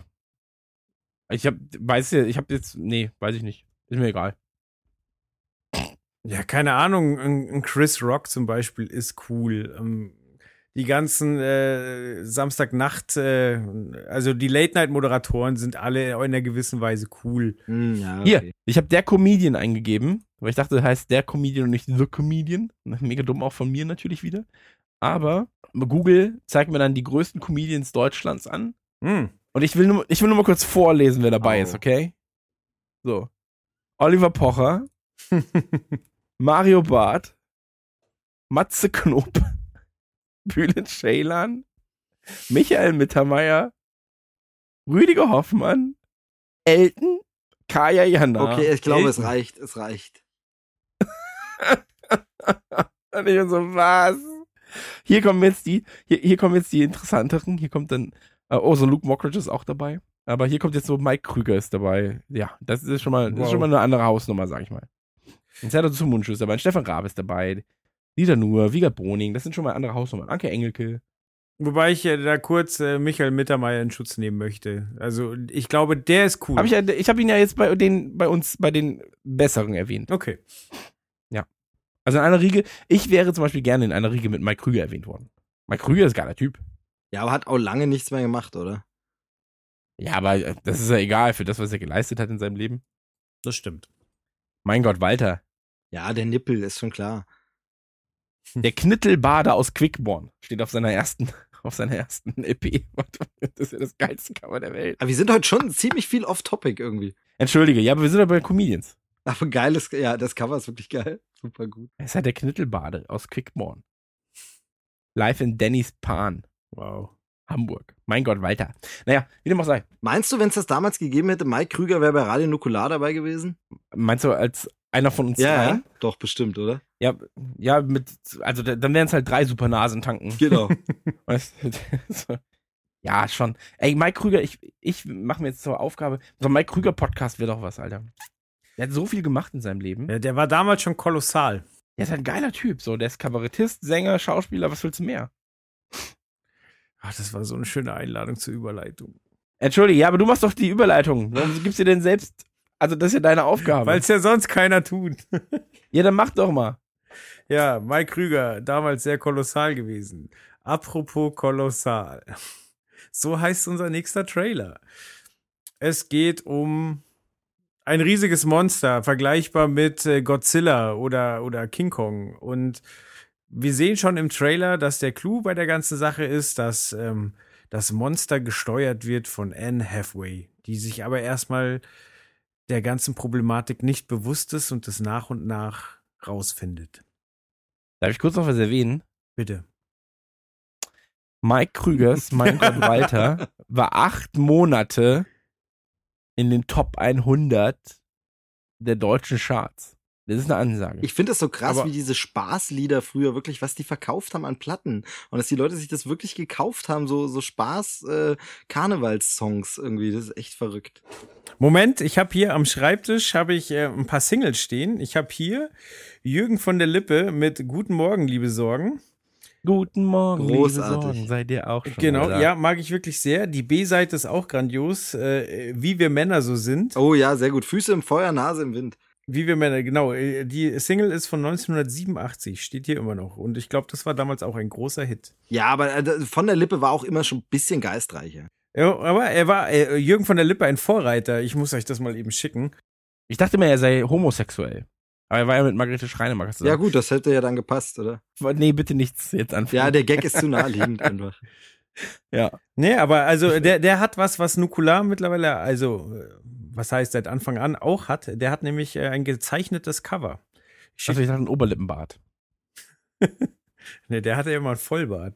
Ich hab, weiß ja, ich habe jetzt, nee, weiß ich nicht. Ist mir egal. Ja, keine Ahnung. Ein, Chris Rock zum Beispiel ist cool. Ähm, die ganzen äh, Samstagnacht, äh, also die Late-Night-Moderatoren sind alle in einer gewissen Weise cool. Hm, ja, Hier, ich habe der Comedian eingegeben, weil ich dachte, das heißt der Comedian und nicht The Comedian. Mega dumm auch von mir natürlich wieder. Aber Google zeigt mir dann die größten Comedians Deutschlands an. Hm. Und ich will nur, ich will nur mal kurz vorlesen, wer dabei Au. ist, okay? So. Oliver Pocher, Mario Barth, Matze Knob, Bülent Ceylan, Michael Mittermeier, Rüdiger Hoffmann, Elton, Kaya Jana. Okay, ich glaube, es Elton. reicht, es reicht. Und ich bin so, was? Hier kommen jetzt die, hier, hier kommen jetzt die interessanteren. Hier kommt dann, äh, oh, so Luke Mockridge ist auch dabei. Aber hier kommt jetzt so Mike Krüger ist dabei. Ja, das ist schon mal, das ist Wow. schon mal eine andere Hausnummer, sag ich mal. Jetzt hat er zum Mundschuh ist dabei. Ein Stefan Raab ist dabei. Dieter Nuhr, Wiegald Boning, das sind schon mal andere Hausnummern. Anke Engelke. Wobei ich äh, da kurz äh, Michael Mittermeier in Schutz nehmen möchte. Also ich glaube, der ist cool. Hab ich ja, ich habe ihn ja jetzt bei den, bei uns, bei den Besseren erwähnt. okay. Also in einer Riege, ich wäre zum Beispiel gerne in einer Riege mit Mike Krüger erwähnt worden. Mike Krüger ist ein geiler Typ. Ja, aber hat auch lange nichts mehr gemacht, oder? Ja, aber äh, das ist ja egal für das, was er geleistet hat in seinem Leben. Das stimmt. Mein Gott, Walter. Ja, der Nippel ist schon klar. Der Knittelbader aus Quickborn steht auf seiner ersten, auf seiner ersten EP. Das ist ja das geilste Cover der Welt. Aber wir sind heute schon ziemlich viel off-topic irgendwie. Entschuldige, ja, aber wir sind aber bei Comedians. Aber geiles, ja, das Cover ist wirklich geil. Super gut. Es ist halt der Knittelbade aus Quickborn. Live in Denny's Pan. Wow. Hamburg. Mein Gott, Walter. Naja, wie dem auch sei. Meinst du, wenn es das damals gegeben hätte, Mike Krüger wäre bei Radio Nukular dabei gewesen? Meinst du, als einer von uns Ja, dreien? doch, bestimmt, oder? Ja, ja, mit, also da- dann wären es halt drei Supernasen tanken. Genau. Weißt du? so. Ja, schon. Ey, Mike Krüger, ich, ich mache mir jetzt zur Aufgabe, so ein Mike Krüger Podcast wäre doch was, Alter. Der hat so viel gemacht in seinem Leben. Ja, der war damals schon kolossal. Der ist ein geiler Typ, so. Der ist Kabarettist, Sänger, Schauspieler, was willst du mehr? Ach, das war so eine schöne Einladung zur Überleitung. Entschuldige, ja, aber du machst doch die Überleitung. Warum gibst du denn selbst, also das ist ja deine Aufgabe. Weil es ja sonst keiner tut. ja, dann mach doch mal. Ja, Mike Krüger, damals sehr kolossal gewesen. Apropos kolossal. So heißt unser nächster Trailer. Es geht um ein riesiges Monster, vergleichbar mit äh, Godzilla oder, oder King Kong. Und wir sehen schon im Trailer, dass der Clou bei der ganzen Sache ist, dass ähm, das Monster gesteuert wird von Anne Hathaway, die sich aber erstmal der ganzen Problematik nicht bewusst ist und es nach und nach rausfindet. Darf ich kurz noch was erwähnen? Bitte. Mike Krügers, mein Gott Walter, war acht Monate in den Top 100 der deutschen Charts. Das ist eine Ansage. Ich finde das so krass, Aber- wie diese Spaßlieder früher wirklich, was die verkauft haben an Platten. Und dass die Leute sich das wirklich gekauft haben, so, so Spaß, äh, Karnevalssongs irgendwie. Das ist echt verrückt. Moment, ich habe hier am Schreibtisch habe ich äh, ein paar Singles stehen. Ich habe hier Jürgen von der Lippe mit Guten Morgen, liebe Sorgen. Guten Morgen, Großartig. liebe Sorgen, seid ihr auch schon Genau, ja, mag ich wirklich sehr. Die B-Seite ist auch grandios, äh, wie wir Männer so sind. Oh ja, sehr gut. Füße im Feuer, Nase im Wind. Wie wir Männer, genau. äh, Die Single ist von 1987, steht hier immer noch. Und ich glaube, das war damals auch ein großer Hit. Ja, aber äh, von der Lippe war auch immer schon ein bisschen geistreicher. Ja, aber er war äh, Jürgen von der Lippe ein Vorreiter. Ich muss euch das mal eben schicken. Ich dachte mir, er sei homosexuell. Aber er war ja mit Margarete Schreinemark Ja zusammen. gut, das hätte ja dann gepasst, oder? Ja, nee, bitte nichts jetzt anfangen. Ja, der Gag ist zu naheliegend einfach. ja. Nee, aber also der, der hat was, was Nukular mittlerweile, also was heißt seit Anfang an auch hat. Der hat nämlich äh, ein gezeichnetes Cover. Ich Also ich dachte, ein Oberlippenbart. nee, der hatte ja immer ein Vollbart.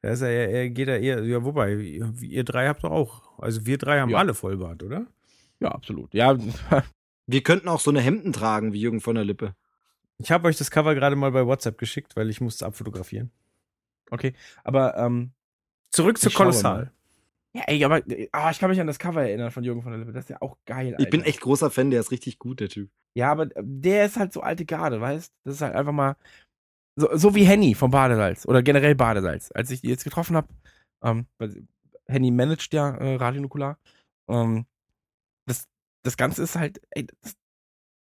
Da ist er, er, er geht da eher, ja, wobei, ihr, drei habt doch auch. Also wir drei haben Ja. alle Vollbart, oder? Ja, absolut. Ja, Wir könnten auch so eine Hemden tragen wie Jürgen von der Lippe. Ich habe euch das Cover gerade mal bei WhatsApp geschickt, weil ich musste abfotografieren. okay. Aber, ähm, Zurück zu Kolossal. Ja, ey, aber, ah, ich kann mich an das Cover erinnern von Jürgen von der Lippe. Das ist ja auch geil, Alter. Ich bin echt großer Fan, der ist richtig gut, der Typ. Ja, aber der ist halt so alte Garde, weißt? Das ist halt einfach mal so, so wie Henny vom Badesalz oder generell Badesalz. Als ich die jetzt getroffen habe, ähm, Henny managt ja äh, Radio Nukular. Ähm, das, das Ganze ist halt, ey, das,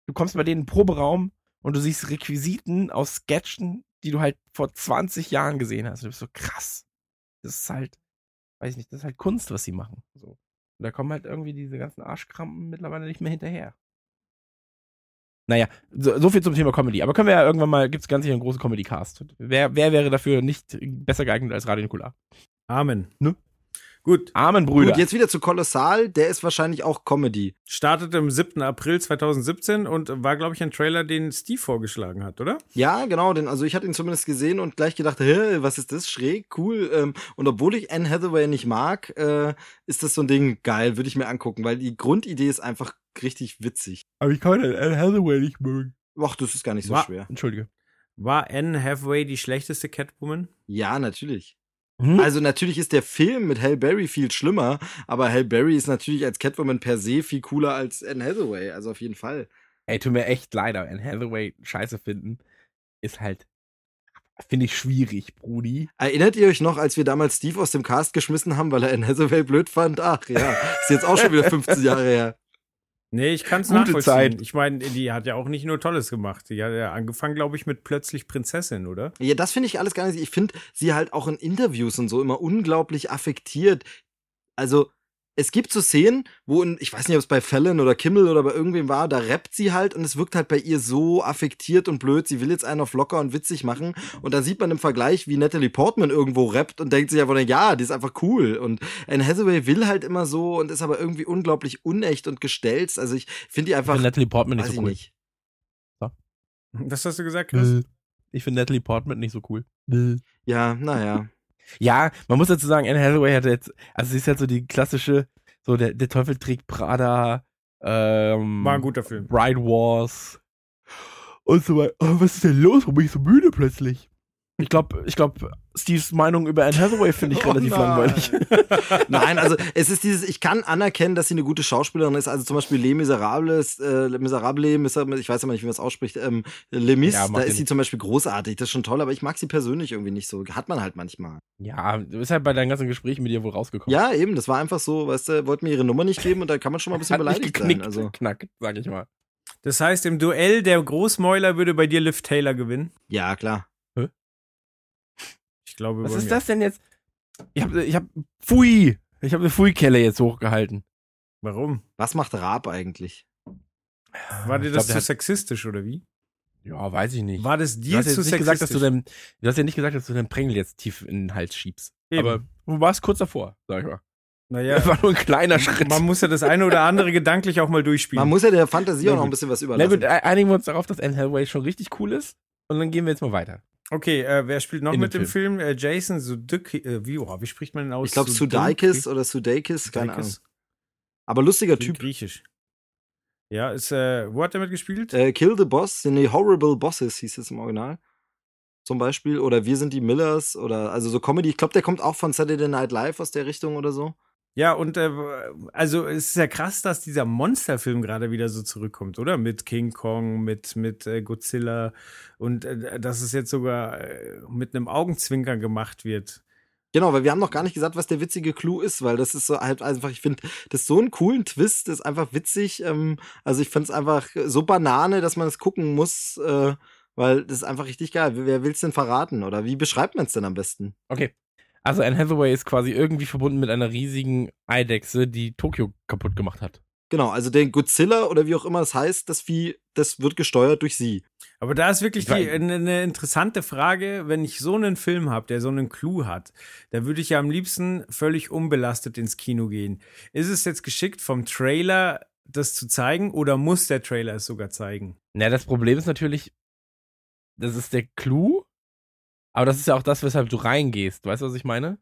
du kommst bei denen in den Proberaum und du siehst Requisiten aus Sketchen, die du halt vor 20 Jahren gesehen hast. Und du bist so krass. Das ist halt, weiß ich nicht, das ist halt Kunst, was sie machen. So. Und da kommen halt irgendwie diese ganzen Arschkrampen mittlerweile nicht mehr hinterher. Naja, so, so viel zum Thema Comedy. Aber können wir ja irgendwann mal, gibt es ganz sicher einen großen Comedy-Cast. Wer, wer wäre dafür nicht besser geeignet als Radio Nukular? Amen. Ne? Gut, Amen, Brüder. Gut, jetzt wieder zu Kolossal, der ist wahrscheinlich auch Comedy. startete am 7. April 2017 und war, glaube ich, ein Trailer, den Steve vorgeschlagen hat, oder? Ja, genau, denn also ich hatte ihn zumindest gesehen und gleich gedacht, hä, was ist das? Schräg, cool. Ähm, und obwohl ich Anne Hathaway nicht mag, äh, ist das so ein Ding geil, würde ich mir angucken, weil die Grundidee ist einfach richtig witzig. Aber ich kann Anne Hathaway nicht mögen. Och, das ist gar nicht so Wa- schwer. Entschuldige. War Anne Hathaway die schlechteste Catwoman? Ja, natürlich. Hm? Also natürlich ist der Film mit Halle Berry viel schlimmer, aber Halle Berry ist natürlich als Catwoman per se viel cooler als Anne Hathaway, also auf jeden Fall. Ey, tut mir echt leid, aber Anne Hathaway scheiße finden ist halt, finde ich schwierig, Brudi. Erinnert ihr euch noch, als wir damals Steve aus dem Cast geschmissen haben, weil er Anne Hathaway blöd fand? Ach ja, ist jetzt auch schon wieder 15 Jahre her. Nee, ich kann es nachvollziehen. Zeit. Ich meine, die hat ja auch nicht nur Tolles gemacht. Die hat ja angefangen, glaube ich, mit plötzlich Prinzessin, oder? Ja, das finde ich alles gar nicht. Ich finde sie halt auch in Interviews und so immer unglaublich affektiert. Also, es gibt so Szenen, wo, in, ich weiß nicht, ob es bei Fallon oder Kimmel oder bei irgendwem war, da rappt sie halt und es wirkt halt bei ihr so affektiert und blöd. Sie will jetzt einen auf locker und witzig machen. Und dann sieht man im Vergleich, wie Natalie Portman irgendwo rappt und denkt sich einfach, ja, die ist einfach cool. Und Anne Hathaway will halt immer so und ist aber irgendwie unglaublich unecht und gestelzt. Also ich finde die Ich einfach. finde Natalie Portman nicht so ich cool. nicht. Was hast du gesagt, Chris? Ich finde Natalie Portman nicht so cool. Ja, naja. Ja, man muss dazu sagen, Anne Hathaway hat jetzt, also sie ist halt so die klassische, so der, der Teufel trägt Prada, ähm, War ein guter Film. Bride Wars und so weiter. Oh, was ist denn los? Warum bin ich so müde plötzlich? Ich glaube, ich glaube, Steves Meinung über Anne Hathaway finde ich Oh relativ nein. langweilig. Nein, also es ist dieses, ich kann anerkennen, dass sie eine gute Schauspielerin ist. Also zum Beispiel Les Miserables, äh, Les Miserables, Miser- ich weiß aber nicht, wie man es ausspricht, ähm, Les Mis, Ja, da ist sie zum Beispiel großartig, das ist schon toll, aber ich mag sie persönlich irgendwie nicht so. Hat man halt manchmal. Ja, du bist halt bei deinen ganzen Gesprächen mit ihr wohl rausgekommen. Ja, eben, das war einfach so, weißt du, wollte mir ihre Nummer nicht geben und da kann man schon mal ein bisschen Hat beleidigt geknickt, sein. Also, knackt, sag ich mal. Das heißt, im Duell der Großmäuler würde bei dir Liv Taylor gewinnen. ja, klar. Glaube, Was ist mir. das denn jetzt? Ich habe ich hab, Pfui, ich habe eine Pfui-Kelle jetzt hochgehalten. Warum? Was macht Raab eigentlich? War dir das glaub, zu sexistisch oder wie? Ja, weiß ich nicht. War das Du dir hast, zu sexistisch? gesagt, dass du den, du hast ja nicht gesagt, dass du den Prängel jetzt tief in den Hals schiebst. Eben. Aber du warst kurz davor, sag ich mal. naja, Das war nur ein kleiner Schritt. man muss ja das eine oder andere gedanklich auch mal durchspielen. Man muss ja der Fantasie Na auch noch ein bisschen was Na überlassen. gut, e- einigen wir uns darauf, dass Anne Hathaway schon richtig cool ist. Und dann gehen wir jetzt mal weiter. Okay, äh, wer spielt noch In mit dem dem Film? Äh, Jason Sudeikis, äh, wie, oh, wie spricht man den aus? ich glaube Sudeikis? Oder Sudeikis, keine Ahnung. Aber lustiger Typ. Griechisch. Ja, ist, äh, wo hat er mitgespielt? Äh, Kill the Boss, nee, Horrible Bosses hieß es im Original. Zum Beispiel. Oder Wir sind die Millers oder also so Comedy. Ich glaube, der kommt auch von Saturday Night Live aus der Richtung oder so. Ja, und äh, also es ist ja krass, dass dieser Monsterfilm gerade wieder so zurückkommt, oder? Mit King Kong, mit, mit äh, Godzilla und äh, dass es jetzt sogar äh, mit einem Augenzwinkern gemacht wird. Genau, weil wir haben noch gar nicht gesagt, was der witzige Clou ist, weil das ist so halt einfach, ich finde, das ist so einen coolen Twist, das ist einfach witzig. Ähm, also ich finde es einfach so Banane, dass man es gucken muss, äh, weil das ist einfach richtig geil. Wer will's denn verraten? Oder wie beschreibt man es denn am besten? Okay. Also Anne Hathaway ist quasi irgendwie verbunden mit einer riesigen Eidechse, die Tokio kaputt gemacht hat. Genau, also der Godzilla oder wie auch immer es heißt, das Vieh, das wird gesteuert durch sie. Aber da ist wirklich die, eine, eine interessante Frage, wenn ich so einen Film habe, der so einen Clou hat, da würde ich ja am liebsten völlig unbelastet ins Kino gehen. Ist es jetzt geschickt vom Trailer das zu zeigen oder muss der Trailer es sogar zeigen? Na, das Problem ist natürlich, das ist der Clou, aber das ist ja auch das, weshalb du reingehst. Weißt du, was ich meine?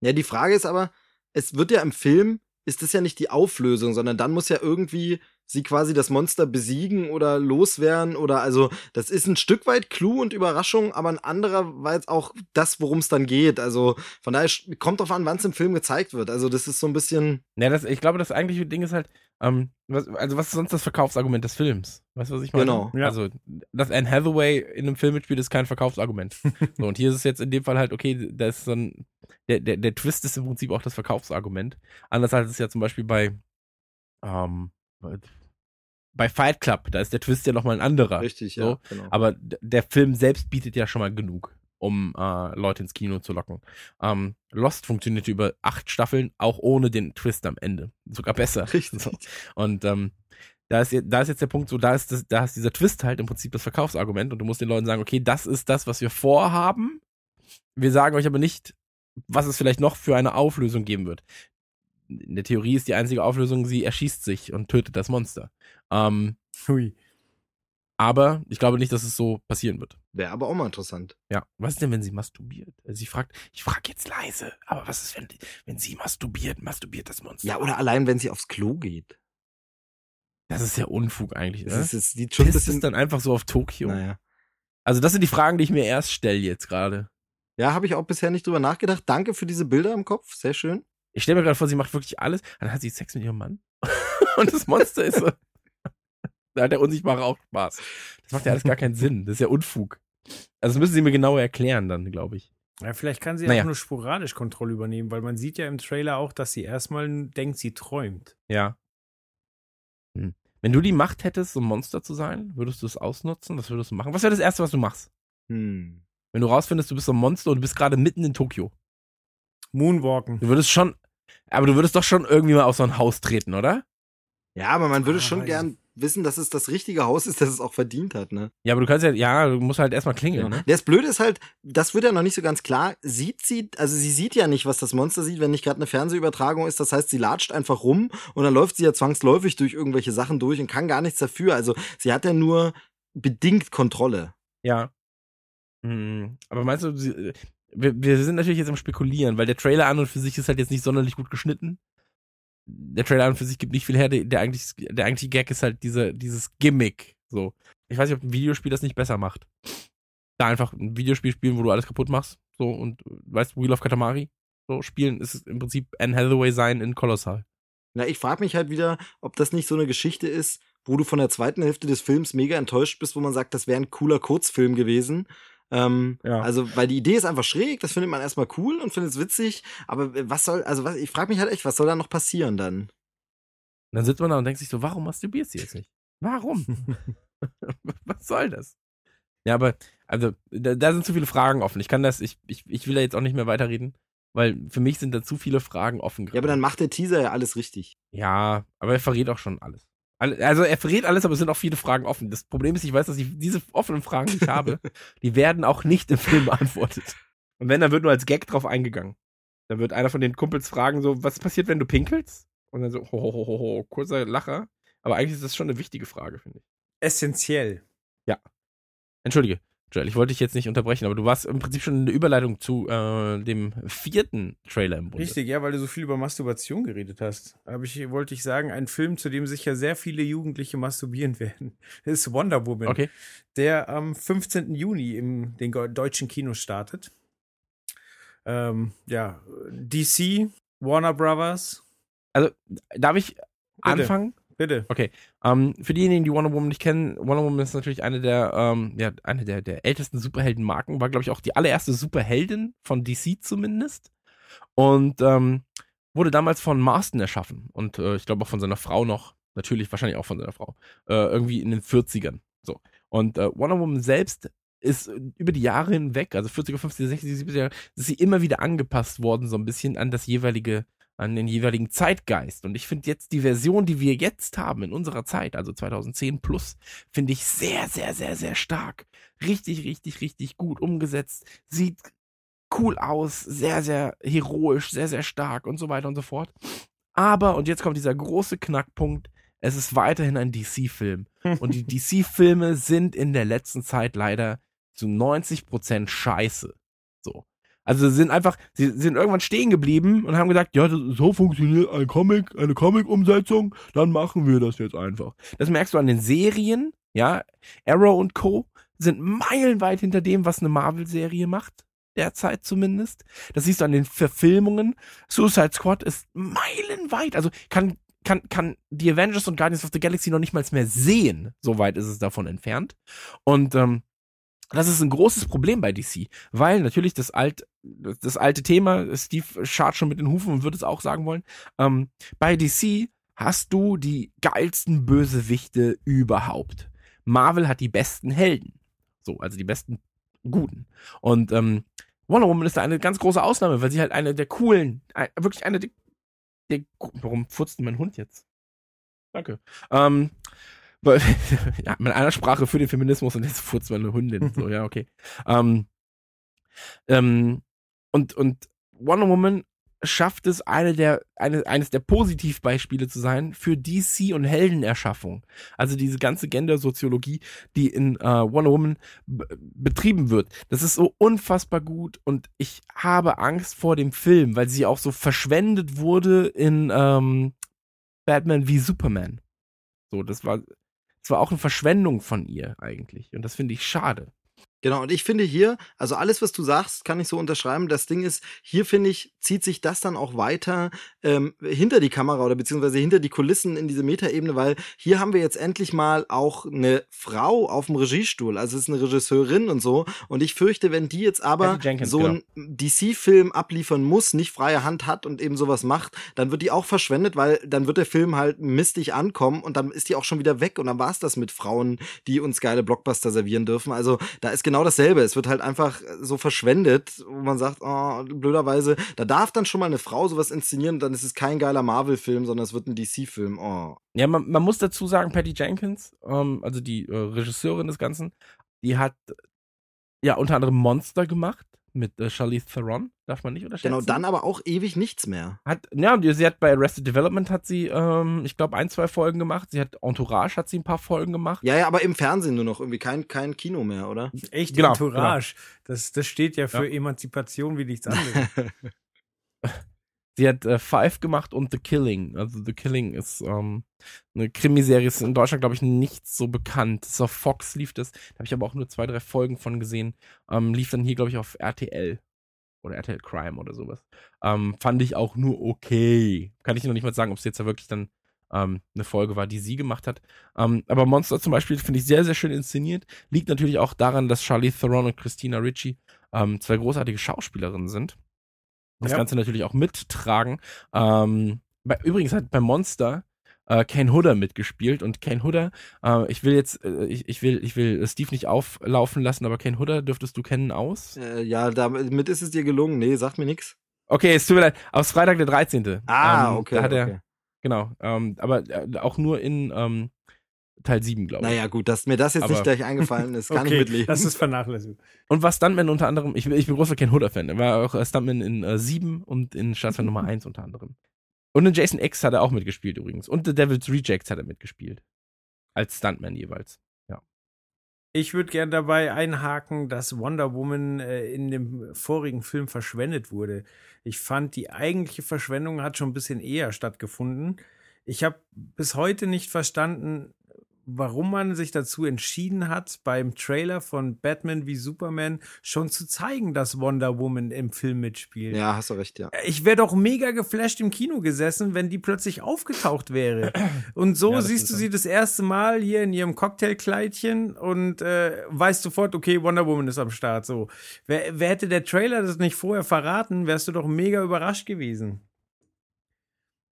Ja, die Frage ist aber, es wird ja im Film, ist das ja nicht die Auflösung, sondern dann muss ja irgendwie sie quasi das Monster besiegen oder loswerden oder also das ist ein Stück weit Clou und Überraschung, aber ein anderer war jetzt auch das, worum es dann geht. Also von daher kommt drauf an, wann es im Film gezeigt wird. Also das ist so ein bisschen, Na, das, ich glaube, das eigentliche Ding ist halt, ähm, was, also was ist sonst das Verkaufsargument des Films? Weißt du, was ich meine? Genau. Ja. Also, dass Anne Hathaway in einem Film mitspielt, ist kein Verkaufsargument. so, und hier ist es jetzt in dem Fall halt, okay, da ist so ein, der, der, der Twist ist im Prinzip auch das Verkaufsargument. Anders als es ja zum Beispiel bei, ähm, bei Fight Club, da ist der Twist ja nochmal ein anderer. richtig, so. ja. Genau. Aber der Film selbst bietet ja schon mal genug, um äh, Leute ins Kino zu locken. Ähm, Lost funktionierte über acht Staffeln, auch ohne den Twist am Ende. Sogar besser. Richtig. So. Und ähm, da ist, jetzt, da ist jetzt der Punkt so, da ist, das, da ist dieser Twist halt im Prinzip das Verkaufsargument und du musst den Leuten sagen, okay, das ist das, was wir vorhaben. Wir sagen euch aber nicht, was es vielleicht noch für eine Auflösung geben wird. In der Theorie ist die einzige Auflösung, sie erschießt sich und tötet das Monster. Ähm, Hui. aber ich glaube nicht, dass es so passieren wird. Wäre aber auch mal interessant. Ja. Was ist denn, wenn sie masturbiert? Also sie fragt, ich frage jetzt leise, aber was ist, wenn, wenn sie masturbiert, masturbiert das Monster? Ja, oder allein, wenn sie aufs Klo geht. Das ist ja Unfug eigentlich, Das oder? ist, es sieht schon Pisst es bisschen, dann einfach so auf Tokio? naja. Also das sind die Fragen, die ich mir erst stelle jetzt gerade. Ja, habe ich auch bisher nicht drüber nachgedacht. Danke für diese Bilder im Kopf, sehr schön. Ich stelle mir gerade vor, sie macht wirklich alles, dann hat sie Sex mit ihrem Mann und das Monster ist so. Da hat der Unsichtbare auch Spaß. Das macht ja alles gar keinen Sinn. Das ist ja Unfug. Also das müssen sie mir genauer erklären dann, glaube ich. Ja, vielleicht kann sie Naja. auch nur sporadisch Kontrolle übernehmen, weil man sieht ja im Trailer auch, dass sie erstmal denkt, sie träumt. Ja. Wenn du die Macht hättest, so ein Monster zu sein, würdest du es ausnutzen? Was würdest du machen? Was wäre das Erste, was du machst? Hm. Wenn du rausfindest, du bist so ein Monster und du bist gerade mitten in Tokio. Moonwalken. Du würdest schon, aber du würdest doch schon irgendwie mal auf so ein Haus treten, oder? Ja, aber man würde Ah, schon gern wissen, dass es das richtige Haus ist, das es auch verdient hat, ne? Ja, aber du kannst ja, ja, du musst halt erstmal klingeln, ne? Das Blöde ist halt, das wird ja noch nicht so ganz klar. Sieht sie, also sie sieht ja nicht, was das Monster sieht, wenn nicht gerade eine Fernsehübertragung ist. Das heißt, sie latscht einfach rum und dann läuft sie ja zwangsläufig durch irgendwelche Sachen durch und kann gar nichts dafür. Also sie hat ja nur bedingt Kontrolle. Ja. Hm, aber meinst du, sie, wir, wir sind natürlich jetzt am Spekulieren, weil der Trailer an und für sich ist halt jetzt nicht sonderlich gut geschnitten. Der Trailer an und für sich gibt nicht viel her. Der, der, eigentlich, der eigentliche Gag ist halt diese, dieses Gimmick. So. Ich weiß nicht, ob ein Videospiel das nicht besser macht. Da einfach ein Videospiel spielen, wo du alles kaputt machst. So, und weißt Wheel of Katamari? So, spielen ist im Prinzip Anne Hathaway sein in Colossal. Na, ich frage mich halt wieder, ob das nicht so eine Geschichte ist, wo du von der zweiten Hälfte des Films mega enttäuscht bist, wo man sagt, das wäre ein cooler Kurzfilm gewesen. Ähm, Ja. Also, weil die Idee ist einfach schräg, das findet man erstmal cool und findet es witzig, aber äh, was soll, also was, ich frage mich halt echt, was soll da noch passieren dann? Und dann sitzt man da und denkt sich so, warum masturbierst du jetzt nicht? Warum? Was soll das? Ja, aber, also, da, da sind zu viele Fragen offen. Ich kann das, ich, ich, ich will da jetzt auch nicht mehr weiterreden, weil für mich sind da zu viele Fragen offen. Ja, aber dann macht der Teaser ja alles richtig. Ja, aber er verrät auch schon alles. Also er verrät alles, aber es sind auch viele Fragen offen. Das Problem ist, ich weiß, dass ich diese offenen Fragen, die ich habe, die werden auch nicht im Film beantwortet. Und wenn, dann wird nur als Gag drauf eingegangen. Dann wird einer von den Kumpels fragen, so, was passiert, wenn du pinkelst? Und dann so, ho, ho, ho, ho, ho, kurzer Lacher. Aber eigentlich ist das schon eine wichtige Frage, finde ich. Essentiell. Entschuldige, Joel, ich wollte dich jetzt nicht unterbrechen, aber du warst im Prinzip schon in der Überleitung zu äh, dem vierten Trailer im Bunde. Richtig, ja, weil du so viel über Masturbation geredet hast. Aber ich wollte ich sagen, ein Film, zu dem sicher sehr viele Jugendliche masturbieren werden, ist Wonder Woman, Okay. der am 15. Juni im den deutschen Kinos startet. Ähm, ja, DC, Warner Brothers. Also, darf ich anfangen? Bitte. Ähm, für diejenigen, die Wonder Woman nicht kennen, Wonder Woman ist natürlich eine der, ähm, ja, eine der, der ältesten Superheldenmarken, war, glaube ich, auch die allererste Superheldin von DC zumindest. Und ähm, wurde damals von Marston erschaffen. Und äh, ich glaube auch von seiner Frau noch, natürlich wahrscheinlich auch von seiner Frau, äh, irgendwie in den 40ern. So. Und äh, Wonder Woman selbst ist über die Jahre hinweg, also 40er, 50er, 60er, 70er, ist sie immer wieder angepasst worden, so ein bisschen an das jeweilige an den jeweiligen Zeitgeist. Und ich finde jetzt die Version, die wir jetzt haben in unserer Zeit, also 2010 plus, finde ich sehr, sehr, sehr, sehr stark. Richtig, richtig, richtig gut umgesetzt. Sieht cool aus, sehr, sehr heroisch, sehr, sehr stark und so weiter und so fort. Aber, und jetzt kommt dieser große Knackpunkt, es ist weiterhin ein DC-Film. Und die DC-Filme sind in der letzten Zeit leider zu 90% scheiße. So. Also sie sind einfach, sie sind irgendwann stehen geblieben und haben gesagt, ja, so funktioniert ein Comic, eine Comic-Umsetzung, dann machen wir das jetzt einfach. Das merkst du an den Serien, ja, Arrow und Co. sind meilenweit hinter dem, was eine Marvel-Serie macht, derzeit zumindest. Das siehst du an den Verfilmungen. Suicide Squad ist meilenweit, also kann kann, kann die Avengers und Guardians of the Galaxy noch nicht mal mehr sehen. So weit ist es davon entfernt. Und ähm, das ist ein großes Problem bei DC, weil natürlich das alt, das alte Thema, Steve schart schon mit den Hufen und würde es auch sagen wollen, ähm, bei DC hast du die geilsten Bösewichte überhaupt. Marvel hat die besten Helden. So, also die besten Guten. Und ähm, Wonder Woman ist da eine ganz große Ausnahme, weil sie halt eine der coolen, wirklich eine der, der warum furzt mein Hund jetzt? Danke. Ähm, weil- ja, mit einer Sprache für den Feminismus und jetzt furzt meine Hündin. So, ja, okay. Ähm, ähm, und, und Wonder Woman schafft es, eine der, eine, eines der Positivbeispiele zu sein für DC und Heldenerschaffung. Also diese ganze Gendersoziologie, die in äh, Wonder Woman betrieben wird. Das ist so unfassbar gut und ich habe Angst vor dem Film, weil sie auch so verschwendet wurde in ähm, Batman wie Superman. So, das war, das war auch eine Verschwendung von ihr eigentlich. Und das finde ich schade. Genau, und ich finde hier, also alles, was du sagst, kann ich so unterschreiben. Das Ding ist, hier finde ich, zieht sich das dann auch weiter ähm, hinter die Kamera oder beziehungsweise hinter die Kulissen in diese Metaebene, weil hier haben wir jetzt endlich mal auch eine Frau auf dem Regiestuhl. Also es ist eine Regisseurin und so. Und ich fürchte, wenn die jetzt aber Jenkins, so genau. einen DC-Film abliefern muss, nicht freie Hand hat und eben sowas macht, dann wird die auch verschwendet, weil dann wird der Film halt mistig ankommen und dann ist die auch schon wieder weg und dann war es das mit Frauen, die uns geile Blockbuster servieren dürfen. Also da ist genau dasselbe. Es wird halt einfach so verschwendet, wo man sagt, oh, blöderweise, da darf dann schon mal eine Frau sowas inszenieren dann ist es kein geiler Marvel-Film, sondern es wird ein DC-Film. Oh. Ja, man, man muss dazu sagen, Patty Jenkins, ähm, also die äh, Regisseurin des Ganzen, die hat ja unter anderem Monster gemacht mit äh, Charlize Theron, darf man nicht unterschätzen. Genau, dann aber auch ewig nichts mehr. hat ja, sie hat bei Arrested Development hat sie, ähm, ich glaube, ein, zwei Folgen gemacht. Sie hat Entourage hat sie ein paar Folgen gemacht. Ja, ja, aber im Fernsehen nur noch irgendwie kein, kein Kino mehr, oder? Echt Genau, Entourage. Das, das steht ja für Ja. Emanzipation wie nichts anderes. Sie hat äh, Five gemacht und The Killing. Also The Killing ist ähm, eine Krimiserie, ist in Deutschland, glaube ich, nicht so bekannt. So auf Fox lief das. Da habe ich aber auch nur zwei, drei Folgen von gesehen. Ähm, lief dann hier, glaube ich, auf RTL. Oder RTL Crime oder sowas. Ähm, fand ich auch nur okay. Kann ich noch nicht mal sagen, ob es jetzt ja wirklich dann ähm, eine Folge war, die sie gemacht hat. Ähm, aber Monster zum Beispiel finde ich sehr, sehr schön inszeniert. Liegt natürlich auch daran, dass Charlize Theron und Christina Ricci ähm, zwei großartige Schauspielerinnen sind. Das Ja. Ganze natürlich auch mittragen. Ähm, bei, übrigens hat bei Monster äh, Kane Hooder mitgespielt und Kane Hooder, äh, ich will jetzt, äh, ich, ich will, ich will Steve nicht auflaufen lassen, aber Kane Hooder dürftest du kennen aus. Äh, ja, damit ist es dir gelungen. Nee, sagt mir nix. Okay, es tut mir leid, aus Freitag der 13. Ah, ähm, okay. Da hat er, okay. genau, ähm, aber äh, auch nur in ähm, Teil 7, glaube ich. Naja, gut, dass mir das jetzt Aber- nicht gleich eingefallen ist, kann ich okay, mitleben. das ist vernachlässigt. Und war Stuntman unter anderem, ich, bin- ich bin großer Ken Hooder-Fan, er war auch äh, Stuntman in äh, 7 und in Staatsfan Nummer 1 unter anderem. Und in Jason X hat er auch mitgespielt übrigens. Und The Devil's Rejects hat er mitgespielt. Als Stuntman jeweils. Ich würde gern dabei einhaken, dass Wonder Woman äh, in dem vorigen Film verschwendet wurde. Ich fand, die eigentliche Verschwendung hat schon ein bisschen eher stattgefunden. Ich habe bis heute nicht verstanden, warum man sich dazu entschieden hat, beim Trailer von Batman wie Superman schon zu zeigen, dass Wonder Woman im Film mitspielt. ja, hast du recht, ja. Ich wäre doch mega geflasht im Kino gesessen, wenn die plötzlich aufgetaucht wäre. Und so Ja, siehst du sie das erste Mal hier in ihrem Cocktailkleidchen und äh, weißt sofort, okay, Wonder Woman ist am Start. So, wer, wer hätte der Trailer das nicht vorher verraten, wärst du doch mega überrascht gewesen.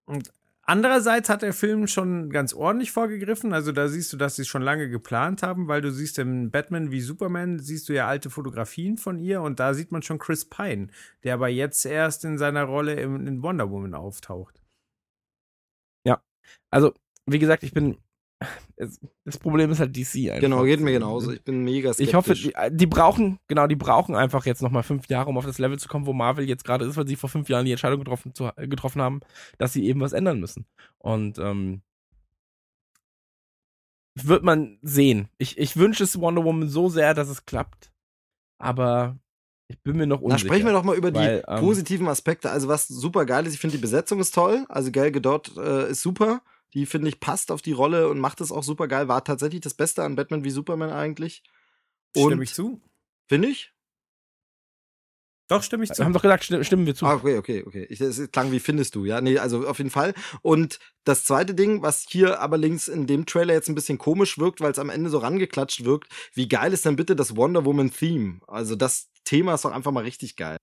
Und andererseits hat der Film schon ganz ordentlich vorgegriffen. Also da siehst du, dass sie es schon lange geplant haben, weil du siehst im Batman wie Superman, siehst du ja alte Fotografien von ihr und da sieht man schon Chris Pine, der aber jetzt erst in seiner Rolle in Wonder Woman auftaucht. Also, wie gesagt, ich bin. Das Problem ist halt DC einfach. Genau, geht mir genauso. Ich bin mega skeptisch. Ich hoffe, die, die brauchen, genau, die brauchen einfach jetzt nochmal fünf Jahre, um auf das Level zu kommen, wo Marvel jetzt gerade ist, weil sie vor fünf Jahren die Entscheidung getroffen, zu, getroffen haben, dass sie eben was ändern müssen. Und ähm, wird man sehen. Ich, ich wünsche es Wonder Woman so sehr, dass es klappt. Aber ich bin mir noch Na, unsicher. sprechen wir doch mal über die weil, ähm, positiven Aspekte. Also was super geil ist, ich finde die Besetzung ist toll. Also Gal Gadot äh, ist super. Die finde ich passt auf die Rolle und macht es auch super geil. War tatsächlich das Beste an Batman wie Superman eigentlich. Stimme Und ich zu? finde ich. Doch, stimme ich zu. Wir haben doch gesagt, sti- stimmen wir zu. Ah, okay, okay, okay. Ich, es klang wie findest du, ja? Nee, also auf jeden Fall. Und das zweite Ding, was hier aber links in dem Trailer jetzt ein bisschen komisch wirkt, weil es am Ende so rangeklatscht wirkt, wie geil ist denn bitte das Wonder Woman Theme? Also das Thema ist doch einfach mal richtig geil.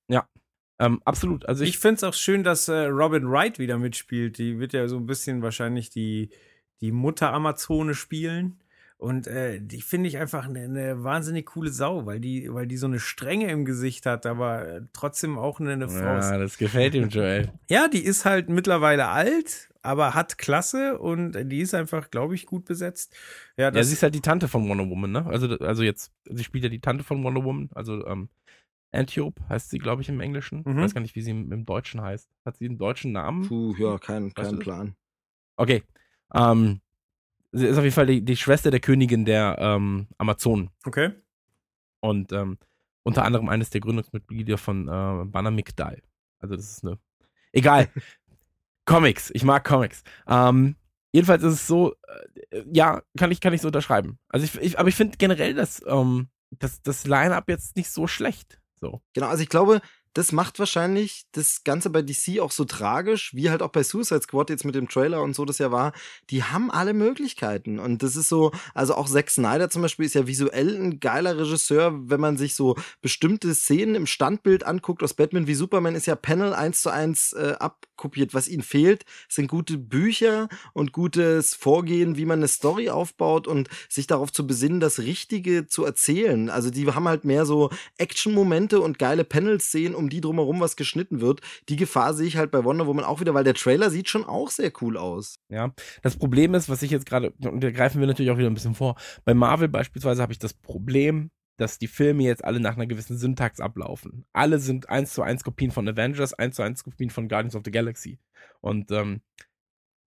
Ähm, absolut. Also ich, Ich finde es auch schön, dass äh, Robin Wright wieder mitspielt. Die wird ja so ein bisschen wahrscheinlich die, die Mutter Amazone spielen. Und äh, die finde ich einfach eine, eine wahnsinnig coole Sau, weil die, weil die so eine Strenge im Gesicht hat, aber äh, trotzdem auch eine, eine Frau ja, das gefällt ihm, Joel. Ja, die ist halt mittlerweile alt, aber hat Klasse und die ist einfach, glaube ich, gut besetzt. Ja, Ja, das sie ist halt die Tante von Wonder Woman, ne? Also, also jetzt, sie spielt ja die Tante von Wonder Woman, also ähm, Antiope heißt sie, glaube ich, im Englischen. Ich Mhm. weiß gar nicht, wie sie im, im Deutschen heißt. Hat sie einen deutschen Namen? Puh, ja, kein, Weißt kein du? Plan. Okay. Ähm, sie ist auf jeden Fall die, die Schwester der Königin der ähm, Amazonen okay. und ähm, unter anderem eines der Gründungsmitglieder von äh, Bana Migdal. Also das ist eine. Egal. Comics. Ich mag Comics. Ähm, jedenfalls ist es so, äh, ja, kann ich, kann ich so unterschreiben. Also ich, ich aber ich finde generell, dass ähm, das, das Line-Up jetzt nicht so schlecht. So. Genau, also ich glaube, das macht wahrscheinlich das Ganze bei DC auch so tragisch, wie halt auch bei Suicide Squad jetzt mit dem Trailer und so das ja war. Die haben alle Möglichkeiten. Und das ist so, also auch Zack Snyder zum Beispiel ist ja visuell ein geiler Regisseur, wenn man sich so bestimmte Szenen im Standbild anguckt aus Batman wie Superman, ist ja Panel eins zu eins äh, abkopiert. Was ihnen fehlt, sind gute Bücher und gutes Vorgehen, wie man eine Story aufbaut und sich darauf zu besinnen, das Richtige zu erzählen. Also die haben halt mehr so Action-Momente und geile Panel-Szenen um die drumherum was geschnitten wird. Die Gefahr sehe ich halt bei Wonder Woman auch wieder, weil der Trailer sieht schon auch sehr cool aus. Ja, das Problem ist, was ich jetzt gerade, und da greifen wir natürlich auch wieder ein bisschen vor, bei Marvel beispielsweise habe ich das Problem, dass die Filme jetzt alle nach einer gewissen Syntax ablaufen. Alle sind eins zu eins Kopien von Avengers, eins zu eins Kopien von Guardians of the Galaxy. Und ähm,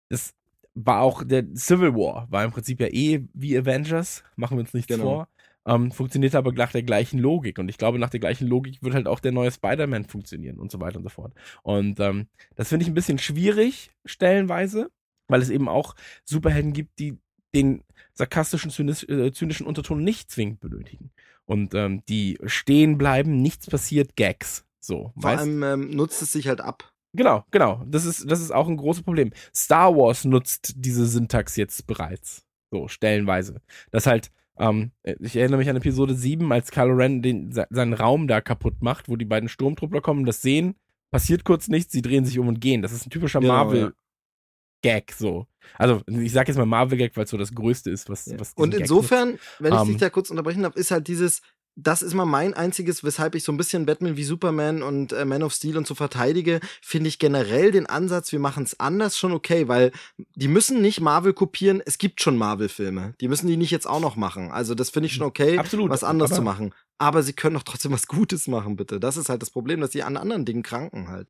das war auch der Civil War, war im Prinzip ja eh wie Avengers, machen wir uns nichts Genau. vor. Ähm, funktioniert aber nach der gleichen Logik. Und ich glaube, nach der gleichen Logik wird halt auch der neue Spider-Man funktionieren und so weiter und so fort. Und ähm, das finde ich ein bisschen schwierig, stellenweise, weil es eben auch Superhelden gibt, die den sarkastischen, zynisch, äh, zynischen Unterton nicht zwingend benötigen. Und ähm, die stehen bleiben, nichts passiert, Gags. So, Vor weißt? allem ähm, nutzt es sich halt ab. Genau, genau. Das ist, das ist auch ein großes Problem. Star Wars nutzt diese Syntax jetzt bereits. So, stellenweise. Das halt, ähm, ich erinnere mich an Episode 7, als Kylo Ren den, se- seinen Raum da kaputt macht, wo die beiden Sturmtruppler kommen, das sehen, passiert kurz nichts, sie drehen sich um und gehen. Das ist ein typischer Genau, Marvel-Gag, so. Also, ich sag jetzt mal Marvel-Gag, weil es so das Größte ist, was, Ja. was Und Gag insofern, wenn ich Ähm, dich da kurz unterbrechen darf, ist halt dieses, das ist mal mein einziges, weshalb ich so ein bisschen Batman wie Superman und äh, Man of Steel und so verteidige, finde ich generell den Ansatz, wir machen es anders schon okay, weil die müssen nicht Marvel kopieren, es gibt schon Marvel-Filme. Die müssen die nicht jetzt auch noch machen. Also das finde ich schon okay, Absolut, was anderes zu machen. Aber sie können doch trotzdem was Gutes machen, bitte. Das ist halt das Problem, dass sie an anderen Dingen kranken halt.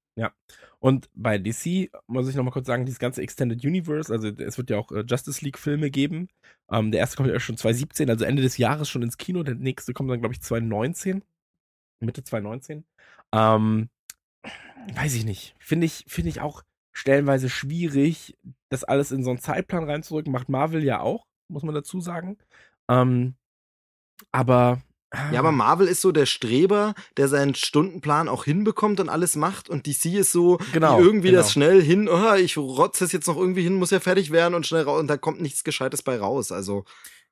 Und bei DC muss ich nochmal kurz sagen, dieses ganze Extended Universe, also es wird ja auch äh, Justice League Filme geben. Ähm, der erste kommt ja schon 2017, also Ende des Jahres schon ins Kino. Der nächste kommt dann, glaube ich, 2019. Mitte 2019. Ähm, weiß ich nicht. Finde ich, finde ich auch stellenweise schwierig, das alles in so einen Zeitplan reinzurücken. Macht Marvel ja auch, muss man dazu sagen. Ähm, aber. Ja, aber Marvel ist so der Streber, der seinen Stundenplan auch hinbekommt und alles macht. Und DC ist so, Genau, die irgendwie genau. das schnell hin, oh, ich rotze es jetzt noch irgendwie hin, muss ja fertig werden und schnell raus. Und da kommt nichts Gescheites bei raus. Also,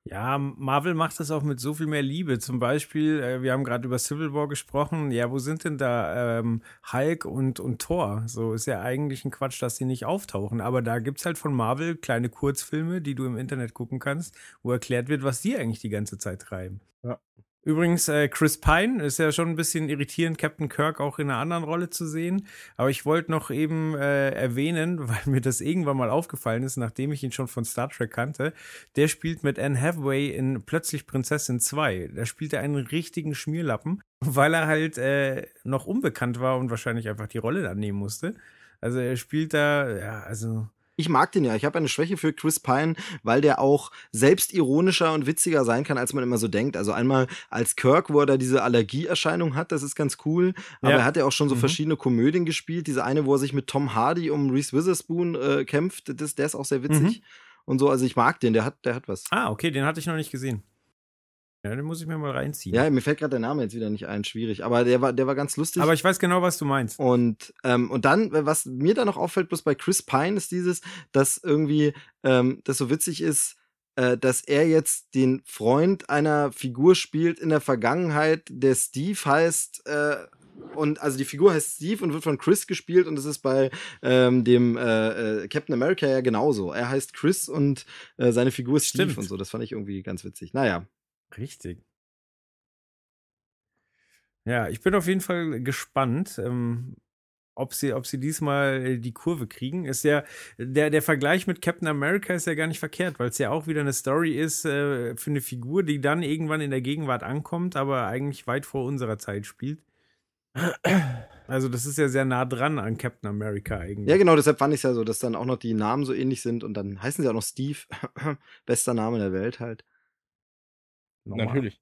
Ja, Marvel macht das auch mit so viel mehr Liebe. Zum Beispiel, äh, wir haben gerade über Civil War gesprochen. Ja, wo sind denn da ähm, Hulk und, und Thor? So ist ja eigentlich ein Quatsch, dass die nicht auftauchen. Aber da gibt's halt von Marvel kleine Kurzfilme, die du im Internet gucken kannst, wo erklärt wird, was die eigentlich die ganze Zeit treiben. Ja. Übrigens, äh, Chris Pine ist ja schon ein bisschen irritierend, Captain Kirk auch in einer anderen Rolle zu sehen. Aber ich wollte noch eben äh, erwähnen, weil mir das irgendwann mal aufgefallen ist, nachdem ich ihn schon von Star Trek kannte. Der spielt mit Anne Hathaway in Plötzlich Prinzessin 2. Da spielt er einen richtigen Schmierlappen, weil er halt äh, noch unbekannt war und wahrscheinlich einfach die Rolle annehmen musste. Also er spielt da, ja, also ich mag den ja. Ich habe eine Schwäche für Chris Pine, weil der auch selbstironischer und witziger sein kann, als man immer so denkt. Also einmal als Kirk, wo er da diese Allergieerscheinung hat, das ist ganz cool. Aber Ja. er hat ja auch schon so Mhm. verschiedene Komödien gespielt. Diese eine, wo er sich mit Tom Hardy um Reese Witherspoon äh, kämpft, das, der ist auch sehr witzig. Und so, also ich mag den, der hat, der hat was. Ah, okay, den hatte ich noch nicht gesehen. Ja, den muss ich mir mal reinziehen. Ja, mir fällt gerade der Name jetzt wieder nicht ein, schwierig. Aber der war, der war ganz lustig. Aber ich weiß genau, was du meinst. Und, ähm, und dann, äh, was mir da noch auffällt, bloß bei Chris Pine, ist dieses, dass irgendwie ähm, das so witzig ist, äh, dass er jetzt den Freund einer Figur spielt in der Vergangenheit, der Steve heißt, äh, und also die Figur heißt Steve und wird von Chris gespielt und das ist bei ähm, dem äh, äh, Captain America ja genauso. Er heißt Chris und äh, seine Figur ist Steve Stimmt. und so. Das fand ich irgendwie ganz witzig. Naja. Richtig. Ja, ich bin auf jeden Fall gespannt, ähm, ob sie, ob sie diesmal äh, die Kurve kriegen. Ist ja, der, der Vergleich mit Captain America ist ja gar nicht verkehrt, weil es ja auch wieder eine Story ist äh, für eine Figur, die dann irgendwann in der Gegenwart ankommt, aber eigentlich weit vor unserer Zeit spielt. Also, das ist ja sehr nah dran an Captain America eigentlich. Ja, genau, deshalb fand ich es ja so, dass dann auch noch die Namen so ähnlich sind und dann heißen sie auch noch Steve. Bester Name der Welt halt. Normal. Natürlich.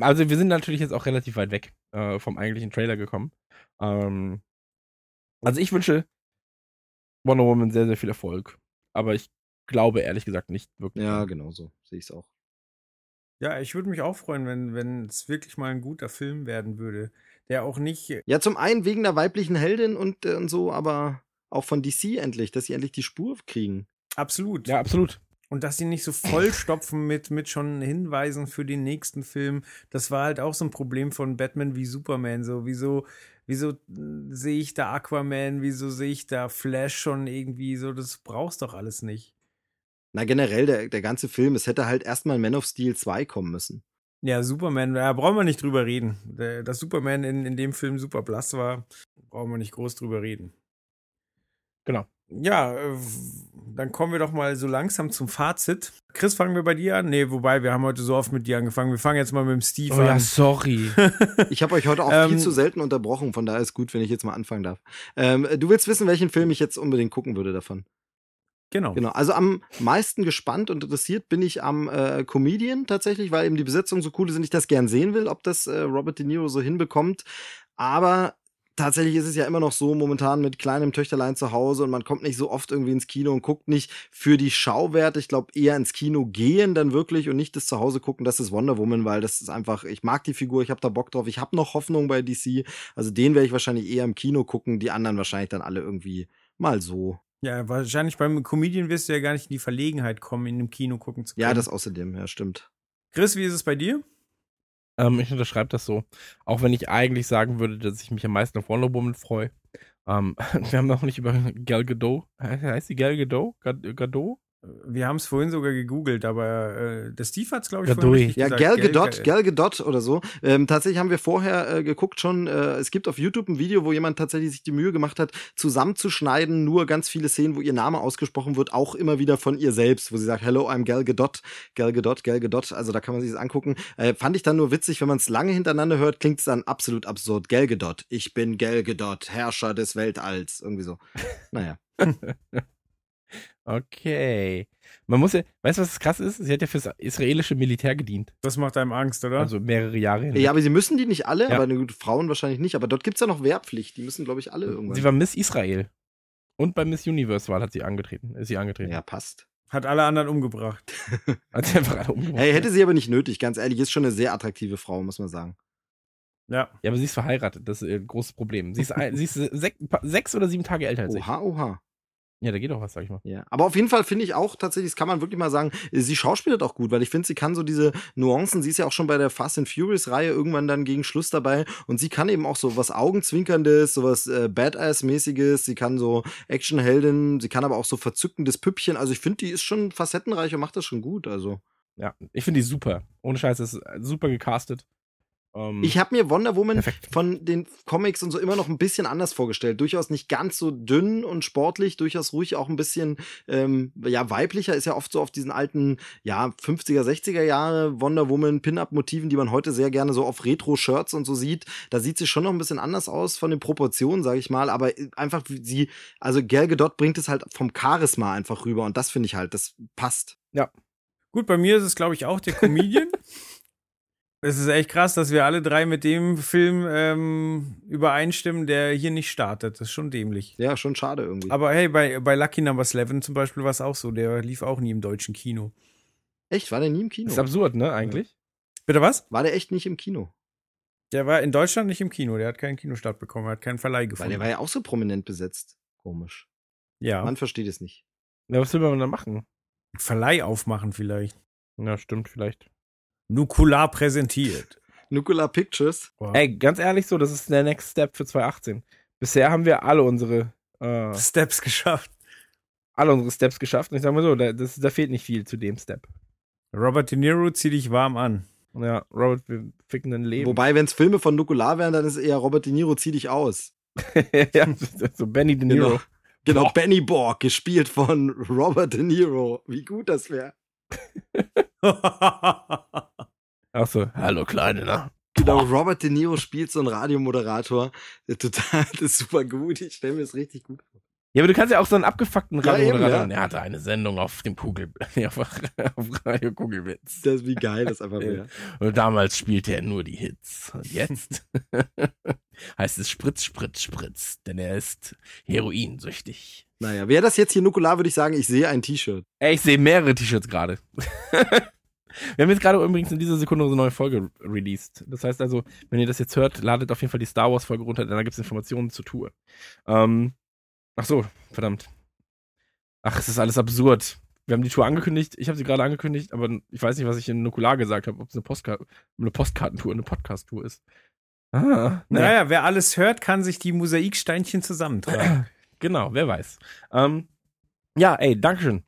Also wir sind natürlich jetzt auch relativ weit weg äh, vom eigentlichen Trailer gekommen. Ähm, also ich wünsche Wonder Woman sehr, sehr viel Erfolg. Aber ich glaube ehrlich gesagt nicht wirklich. Ja, genau so sehe ich es auch. Ja, ich würde mich auch freuen, wenn wenn es wirklich mal ein guter Film werden würde, der auch nicht Ja, zum einen wegen der weiblichen Heldin und, äh, und so, aber auch von DC endlich, dass sie endlich die Spur kriegen. absolut. Ja, absolut. Und dass sie nicht so vollstopfen mit, mit schon Hinweisen für den nächsten Film. Das war halt auch so ein Problem von Batman wie Superman. So, wieso, wieso äh, sehe ich da Aquaman? Wieso sehe ich da Flash schon irgendwie so? Das brauchst doch alles nicht. Na, generell, der, der ganze Film, es hätte halt erstmal Man of Steel 2 kommen müssen. Ja, Superman, da brauchen wir nicht drüber reden. Dass Superman in, in dem Film super blass war, brauchen wir nicht groß drüber reden. Genau. Ja, äh, dann kommen wir doch mal so langsam zum Fazit. Chris, fangen wir bei dir an? Nee, wobei, wir haben heute so oft mit dir angefangen. Wir fangen jetzt mal mit dem Steve Oh ja, an. sorry. Ich habe euch heute auch Ähm, viel zu selten unterbrochen, von daher ist gut, wenn ich jetzt mal anfangen darf. Ähm, du willst wissen, welchen Film ich jetzt unbedingt gucken würde davon? Genau. Genau. Also am meisten gespannt und interessiert bin ich am äh, Comedian tatsächlich, weil eben die Besetzung so cool ist und ich das gern sehen will, ob das äh, Robert De Niro so hinbekommt. Aber tatsächlich ist es ja immer noch so momentan mit kleinem Töchterlein zu Hause und man kommt nicht so oft irgendwie ins Kino und guckt nicht für die Schauwerte. Ich glaube eher ins Kino gehen dann wirklich und nicht das zu Hause gucken. Das ist Wonder Woman, weil das ist einfach, ich mag die Figur, ich habe da Bock drauf. Ich habe noch Hoffnung bei DC. Also den werde ich wahrscheinlich eher im Kino gucken, die anderen wahrscheinlich dann alle irgendwie mal so. Ja, wahrscheinlich beim Comedian wirst du ja gar nicht in die Verlegenheit kommen, in einem Kino gucken zu können. Ja, das außerdem, ja, stimmt. Chris, wie ist es bei dir? Ähm, ich unterschreibe das so. Auch wenn ich eigentlich sagen würde, dass ich mich am meisten auf Wonder Woman freue. Ähm, wir haben noch nicht über Gal Gadot. He- Heißt die Gal Gadot? Gad- Gadot? Wir haben es vorhin sogar gegoogelt, aber äh, der Steve hat es, glaube ich, Ja, vorhin richtig Ja, gesagt. Gal- Gal Gadot oder so. Ähm, tatsächlich haben wir vorher äh, geguckt schon, äh, es gibt auf YouTube ein Video, wo jemand tatsächlich sich die Mühe gemacht hat, zusammenzuschneiden, nur ganz viele Szenen, wo ihr Name ausgesprochen wird, auch immer wieder von ihr selbst, wo sie sagt, hello, I'm Gal Gadot, Gal Gadot, Gal Gadot, also da kann man sich das angucken. Äh, fand ich dann nur witzig, wenn man es lange hintereinander hört, klingt es dann absolut absurd. Gal Gadot, ich bin Gal Gadot, Herrscher des Weltalls, irgendwie so. Naja. Okay. Man muss ja, weißt du, was das krass ist? Sie hat ja fürs israelische Militär gedient. Das macht einem Angst, oder? Also mehrere Jahre hinweg. Ja, aber sie müssen die nicht alle, Ja. aber gut, Frauen wahrscheinlich nicht, aber dort gibt's ja noch Wehrpflicht, die müssen, glaube ich, alle irgendwann. Sie war Miss Israel. Und bei Miss Universe-Wahl hat sie angetreten. Ist sie angetreten. ja, passt. hat alle anderen umgebracht. Hat sie einfach alle umgebracht. Hey, hätte sie aber nicht nötig, ganz ehrlich. Ist schon eine sehr attraktive Frau, muss man sagen. Ja. Ja, aber sie ist verheiratet. Das ist ein großes Problem. Sie ist, ein, sie ist sech, sechs oder sieben Tage älter als ich. Oha, oha. Ja, da geht doch was, sag ich mal. Ja. Aber auf jeden Fall finde ich auch tatsächlich, das kann man wirklich mal sagen, sie schauspielert auch gut, weil ich finde, sie kann so diese Nuancen, sie ist ja auch schon bei der Fast and Furious Reihe irgendwann dann gegen Schluss dabei und sie kann eben auch so was Augenzwinkerndes, sowas äh, Badass-mäßiges, sie kann so Actionheldin, sie kann aber auch so verzückendes Püppchen, also ich finde, die ist schon facettenreich und macht das schon gut, also. Ja, ich finde die super. Ohne Scheiß, das ist super gecastet. Ähm, Ich habe mir Wonder Woman Perfekt. von den Comics und so immer noch ein bisschen anders vorgestellt. Durchaus nicht ganz so dünn und sportlich, durchaus ruhig auch ein bisschen ähm, ja weiblicher. Ist ja oft so auf diesen alten ja 50er, 60er Jahre Wonder Woman Pin-up-Motiven, die man heute sehr gerne so auf Retro-Shirts und so sieht. Da sieht sie schon noch ein bisschen anders aus von den Proportionen, sage ich mal. Aber einfach wie sie, also Gal Gadot bringt es halt vom Charisma einfach rüber und das finde ich halt, das passt. Gut, bei mir ist es, glaube ich, auch der Comedian. es ist echt krass, dass wir alle drei mit dem Film ähm, übereinstimmen, der hier nicht startet. Das ist schon dämlich. Ja, schon schade irgendwie. Aber hey, bei, bei Lucky Number 11 zum Beispiel war es auch so. Der lief auch nie im deutschen Kino. echt, war der nie im Kino? ist absurd, ne, eigentlich? Bitte was? War der echt nicht im Kino? Der war in Deutschland nicht im Kino. Der hat keinen Kinostart bekommen. Er hat keinen Verleih Weil gefunden. der war ja auch so prominent besetzt. Komisch. ja. Man versteht es nicht. Ja, was will man dann machen? Verleih aufmachen vielleicht. Ja, stimmt, vielleicht. Nukular präsentiert. Nuclear Pictures. Boah. Ey, ganz ehrlich so, das ist der Next Step für 2018. Bisher haben wir alle unsere, äh, Steps geschafft. alle unsere Steps geschafft. Und ich sag mal so, da, das, da fehlt nicht viel zu dem Step. Robert De Niro, zieh dich warm an. Ja, Robert, wir ficken ein Leben. Wobei, wenn es Filme von Nukular wären, dann ist eher Robert De Niro, zieh dich aus. ja, so Benny De Niro. Genau. Genau, Boah. Benny Borg, gespielt von Robert De Niro. Wie gut das wäre. Ach so, hallo Kleine, ne? Genau, Robert De Niro spielt so einen Radiomoderator. Der Total, das ist super gut. Ich stelle mir das richtig gut vor. Ja, aber du kannst ja auch so einen abgefuckten Ja, eben, Radiomoderator. ja. Er hatte eine Sendung auf dem Kugel, auf, auf Radio Kugelwitz. Das ist wie geil das einfach wäre. Und damals spielte er nur die Hits. Und jetzt heißt es Spritz, Spritz, Spritz, denn er ist heroinsüchtig. Naja, wäre das jetzt hier Nukular, würde ich sagen, ich sehe ein T-Shirt. Ey, ich sehe mehrere T-Shirts gerade. Wir haben jetzt gerade übrigens in dieser Sekunde unsere neue Folge released. Das heißt also, wenn ihr das jetzt hört, ladet auf jeden Fall die Star Wars Folge runter, denn da gibt es Informationen zur Tour. Ähm, ach so, verdammt. Ach, es ist alles absurd. Wir haben die Tour angekündigt, ich habe sie gerade angekündigt, aber ich weiß nicht, was ich in Nukular gesagt habe, ob es eine, Postka eine Postkartentour, eine Podcast-Tour ist. Ah, naja, wer alles hört, kann sich die Mosaiksteinchen zusammentragen. genau, wer weiß. Ähm, ja, ey, Dankeschön.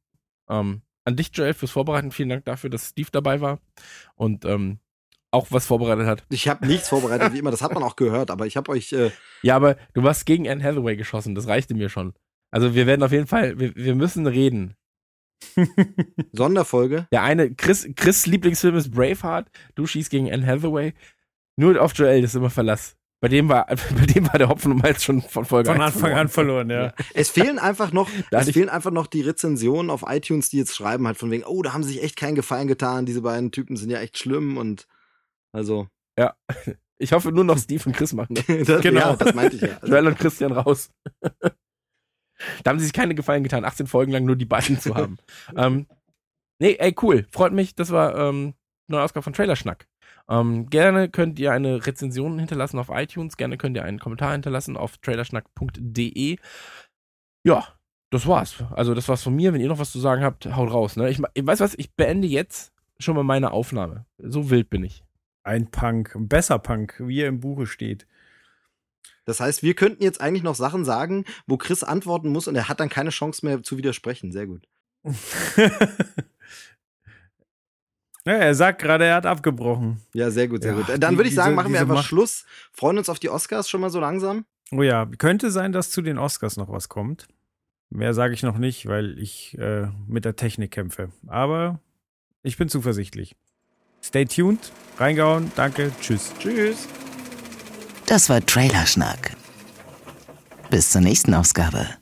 Ähm, an dich, Joel, fürs Vorbereiten. Vielen Dank dafür, dass Steve dabei war und ähm, auch was vorbereitet hat. Ich habe nichts vorbereitet, wie immer. Das hat man auch gehört, aber ich habe euch. Äh ja, aber du warst gegen Anne Hathaway geschossen. Das reichte mir schon. Also wir werden auf jeden Fall, wir, wir müssen reden. Sonderfolge. Der eine, Chris, Chris Lieblingsfilm ist Braveheart. Du schießt gegen Anne Hathaway. Nur auf Joel ist immer Verlass. Bei dem war, bei dem war der Hopfen und Malz schon von Folge Von Anfang verloren. an verloren, ja. Es fehlen einfach noch, es fehlen einfach noch die Rezensionen auf iTunes, die jetzt schreiben halt von wegen, oh, da haben sie sich echt keinen Gefallen getan. Diese beiden Typen sind ja echt schlimm und, also. Ja. Ich hoffe nur noch Steve und Chris machen das. das genau. Ja, das meinte ich ja. Also. Joel und Christian raus. da haben sie sich keine Gefallen getan, 18 Folgen lang nur die beiden zu haben. ähm, nee, ey, cool. Freut mich. Das war, ähm, neue Ausgabe von Trailerschnack. Ähm, gerne könnt ihr eine Rezension hinterlassen auf iTunes, gerne könnt ihr einen Kommentar hinterlassen auf trailerschnack.de. Ja, das war's. Also das war's von mir. Wenn ihr noch was zu sagen habt, haut raus. Ne? Ich, ich weiß was, ich beende jetzt schon mal meine Aufnahme. So wild bin ich. Ein Punk, ein besser Punk, wie er im Buche steht. Das heißt, wir könnten jetzt eigentlich noch Sachen sagen, wo Chris antworten muss und er hat dann keine Chance mehr zu widersprechen. Sehr gut. Ja, er sagt gerade, er hat abgebrochen. Ja, sehr gut, sehr ja, gut. Dann würde ich sagen, machen wir einfach Macht. Schluss. Freuen uns auf die Oscars schon mal so langsam. Oh ja, könnte sein, dass zu den Oscars noch was kommt. Mehr sage ich noch nicht, weil ich äh, mit der Technik kämpfe. Aber ich bin zuversichtlich. Stay tuned, reingehauen, danke, tschüss. Tschüss. Das war Trailerschnack. Bis zur nächsten Ausgabe.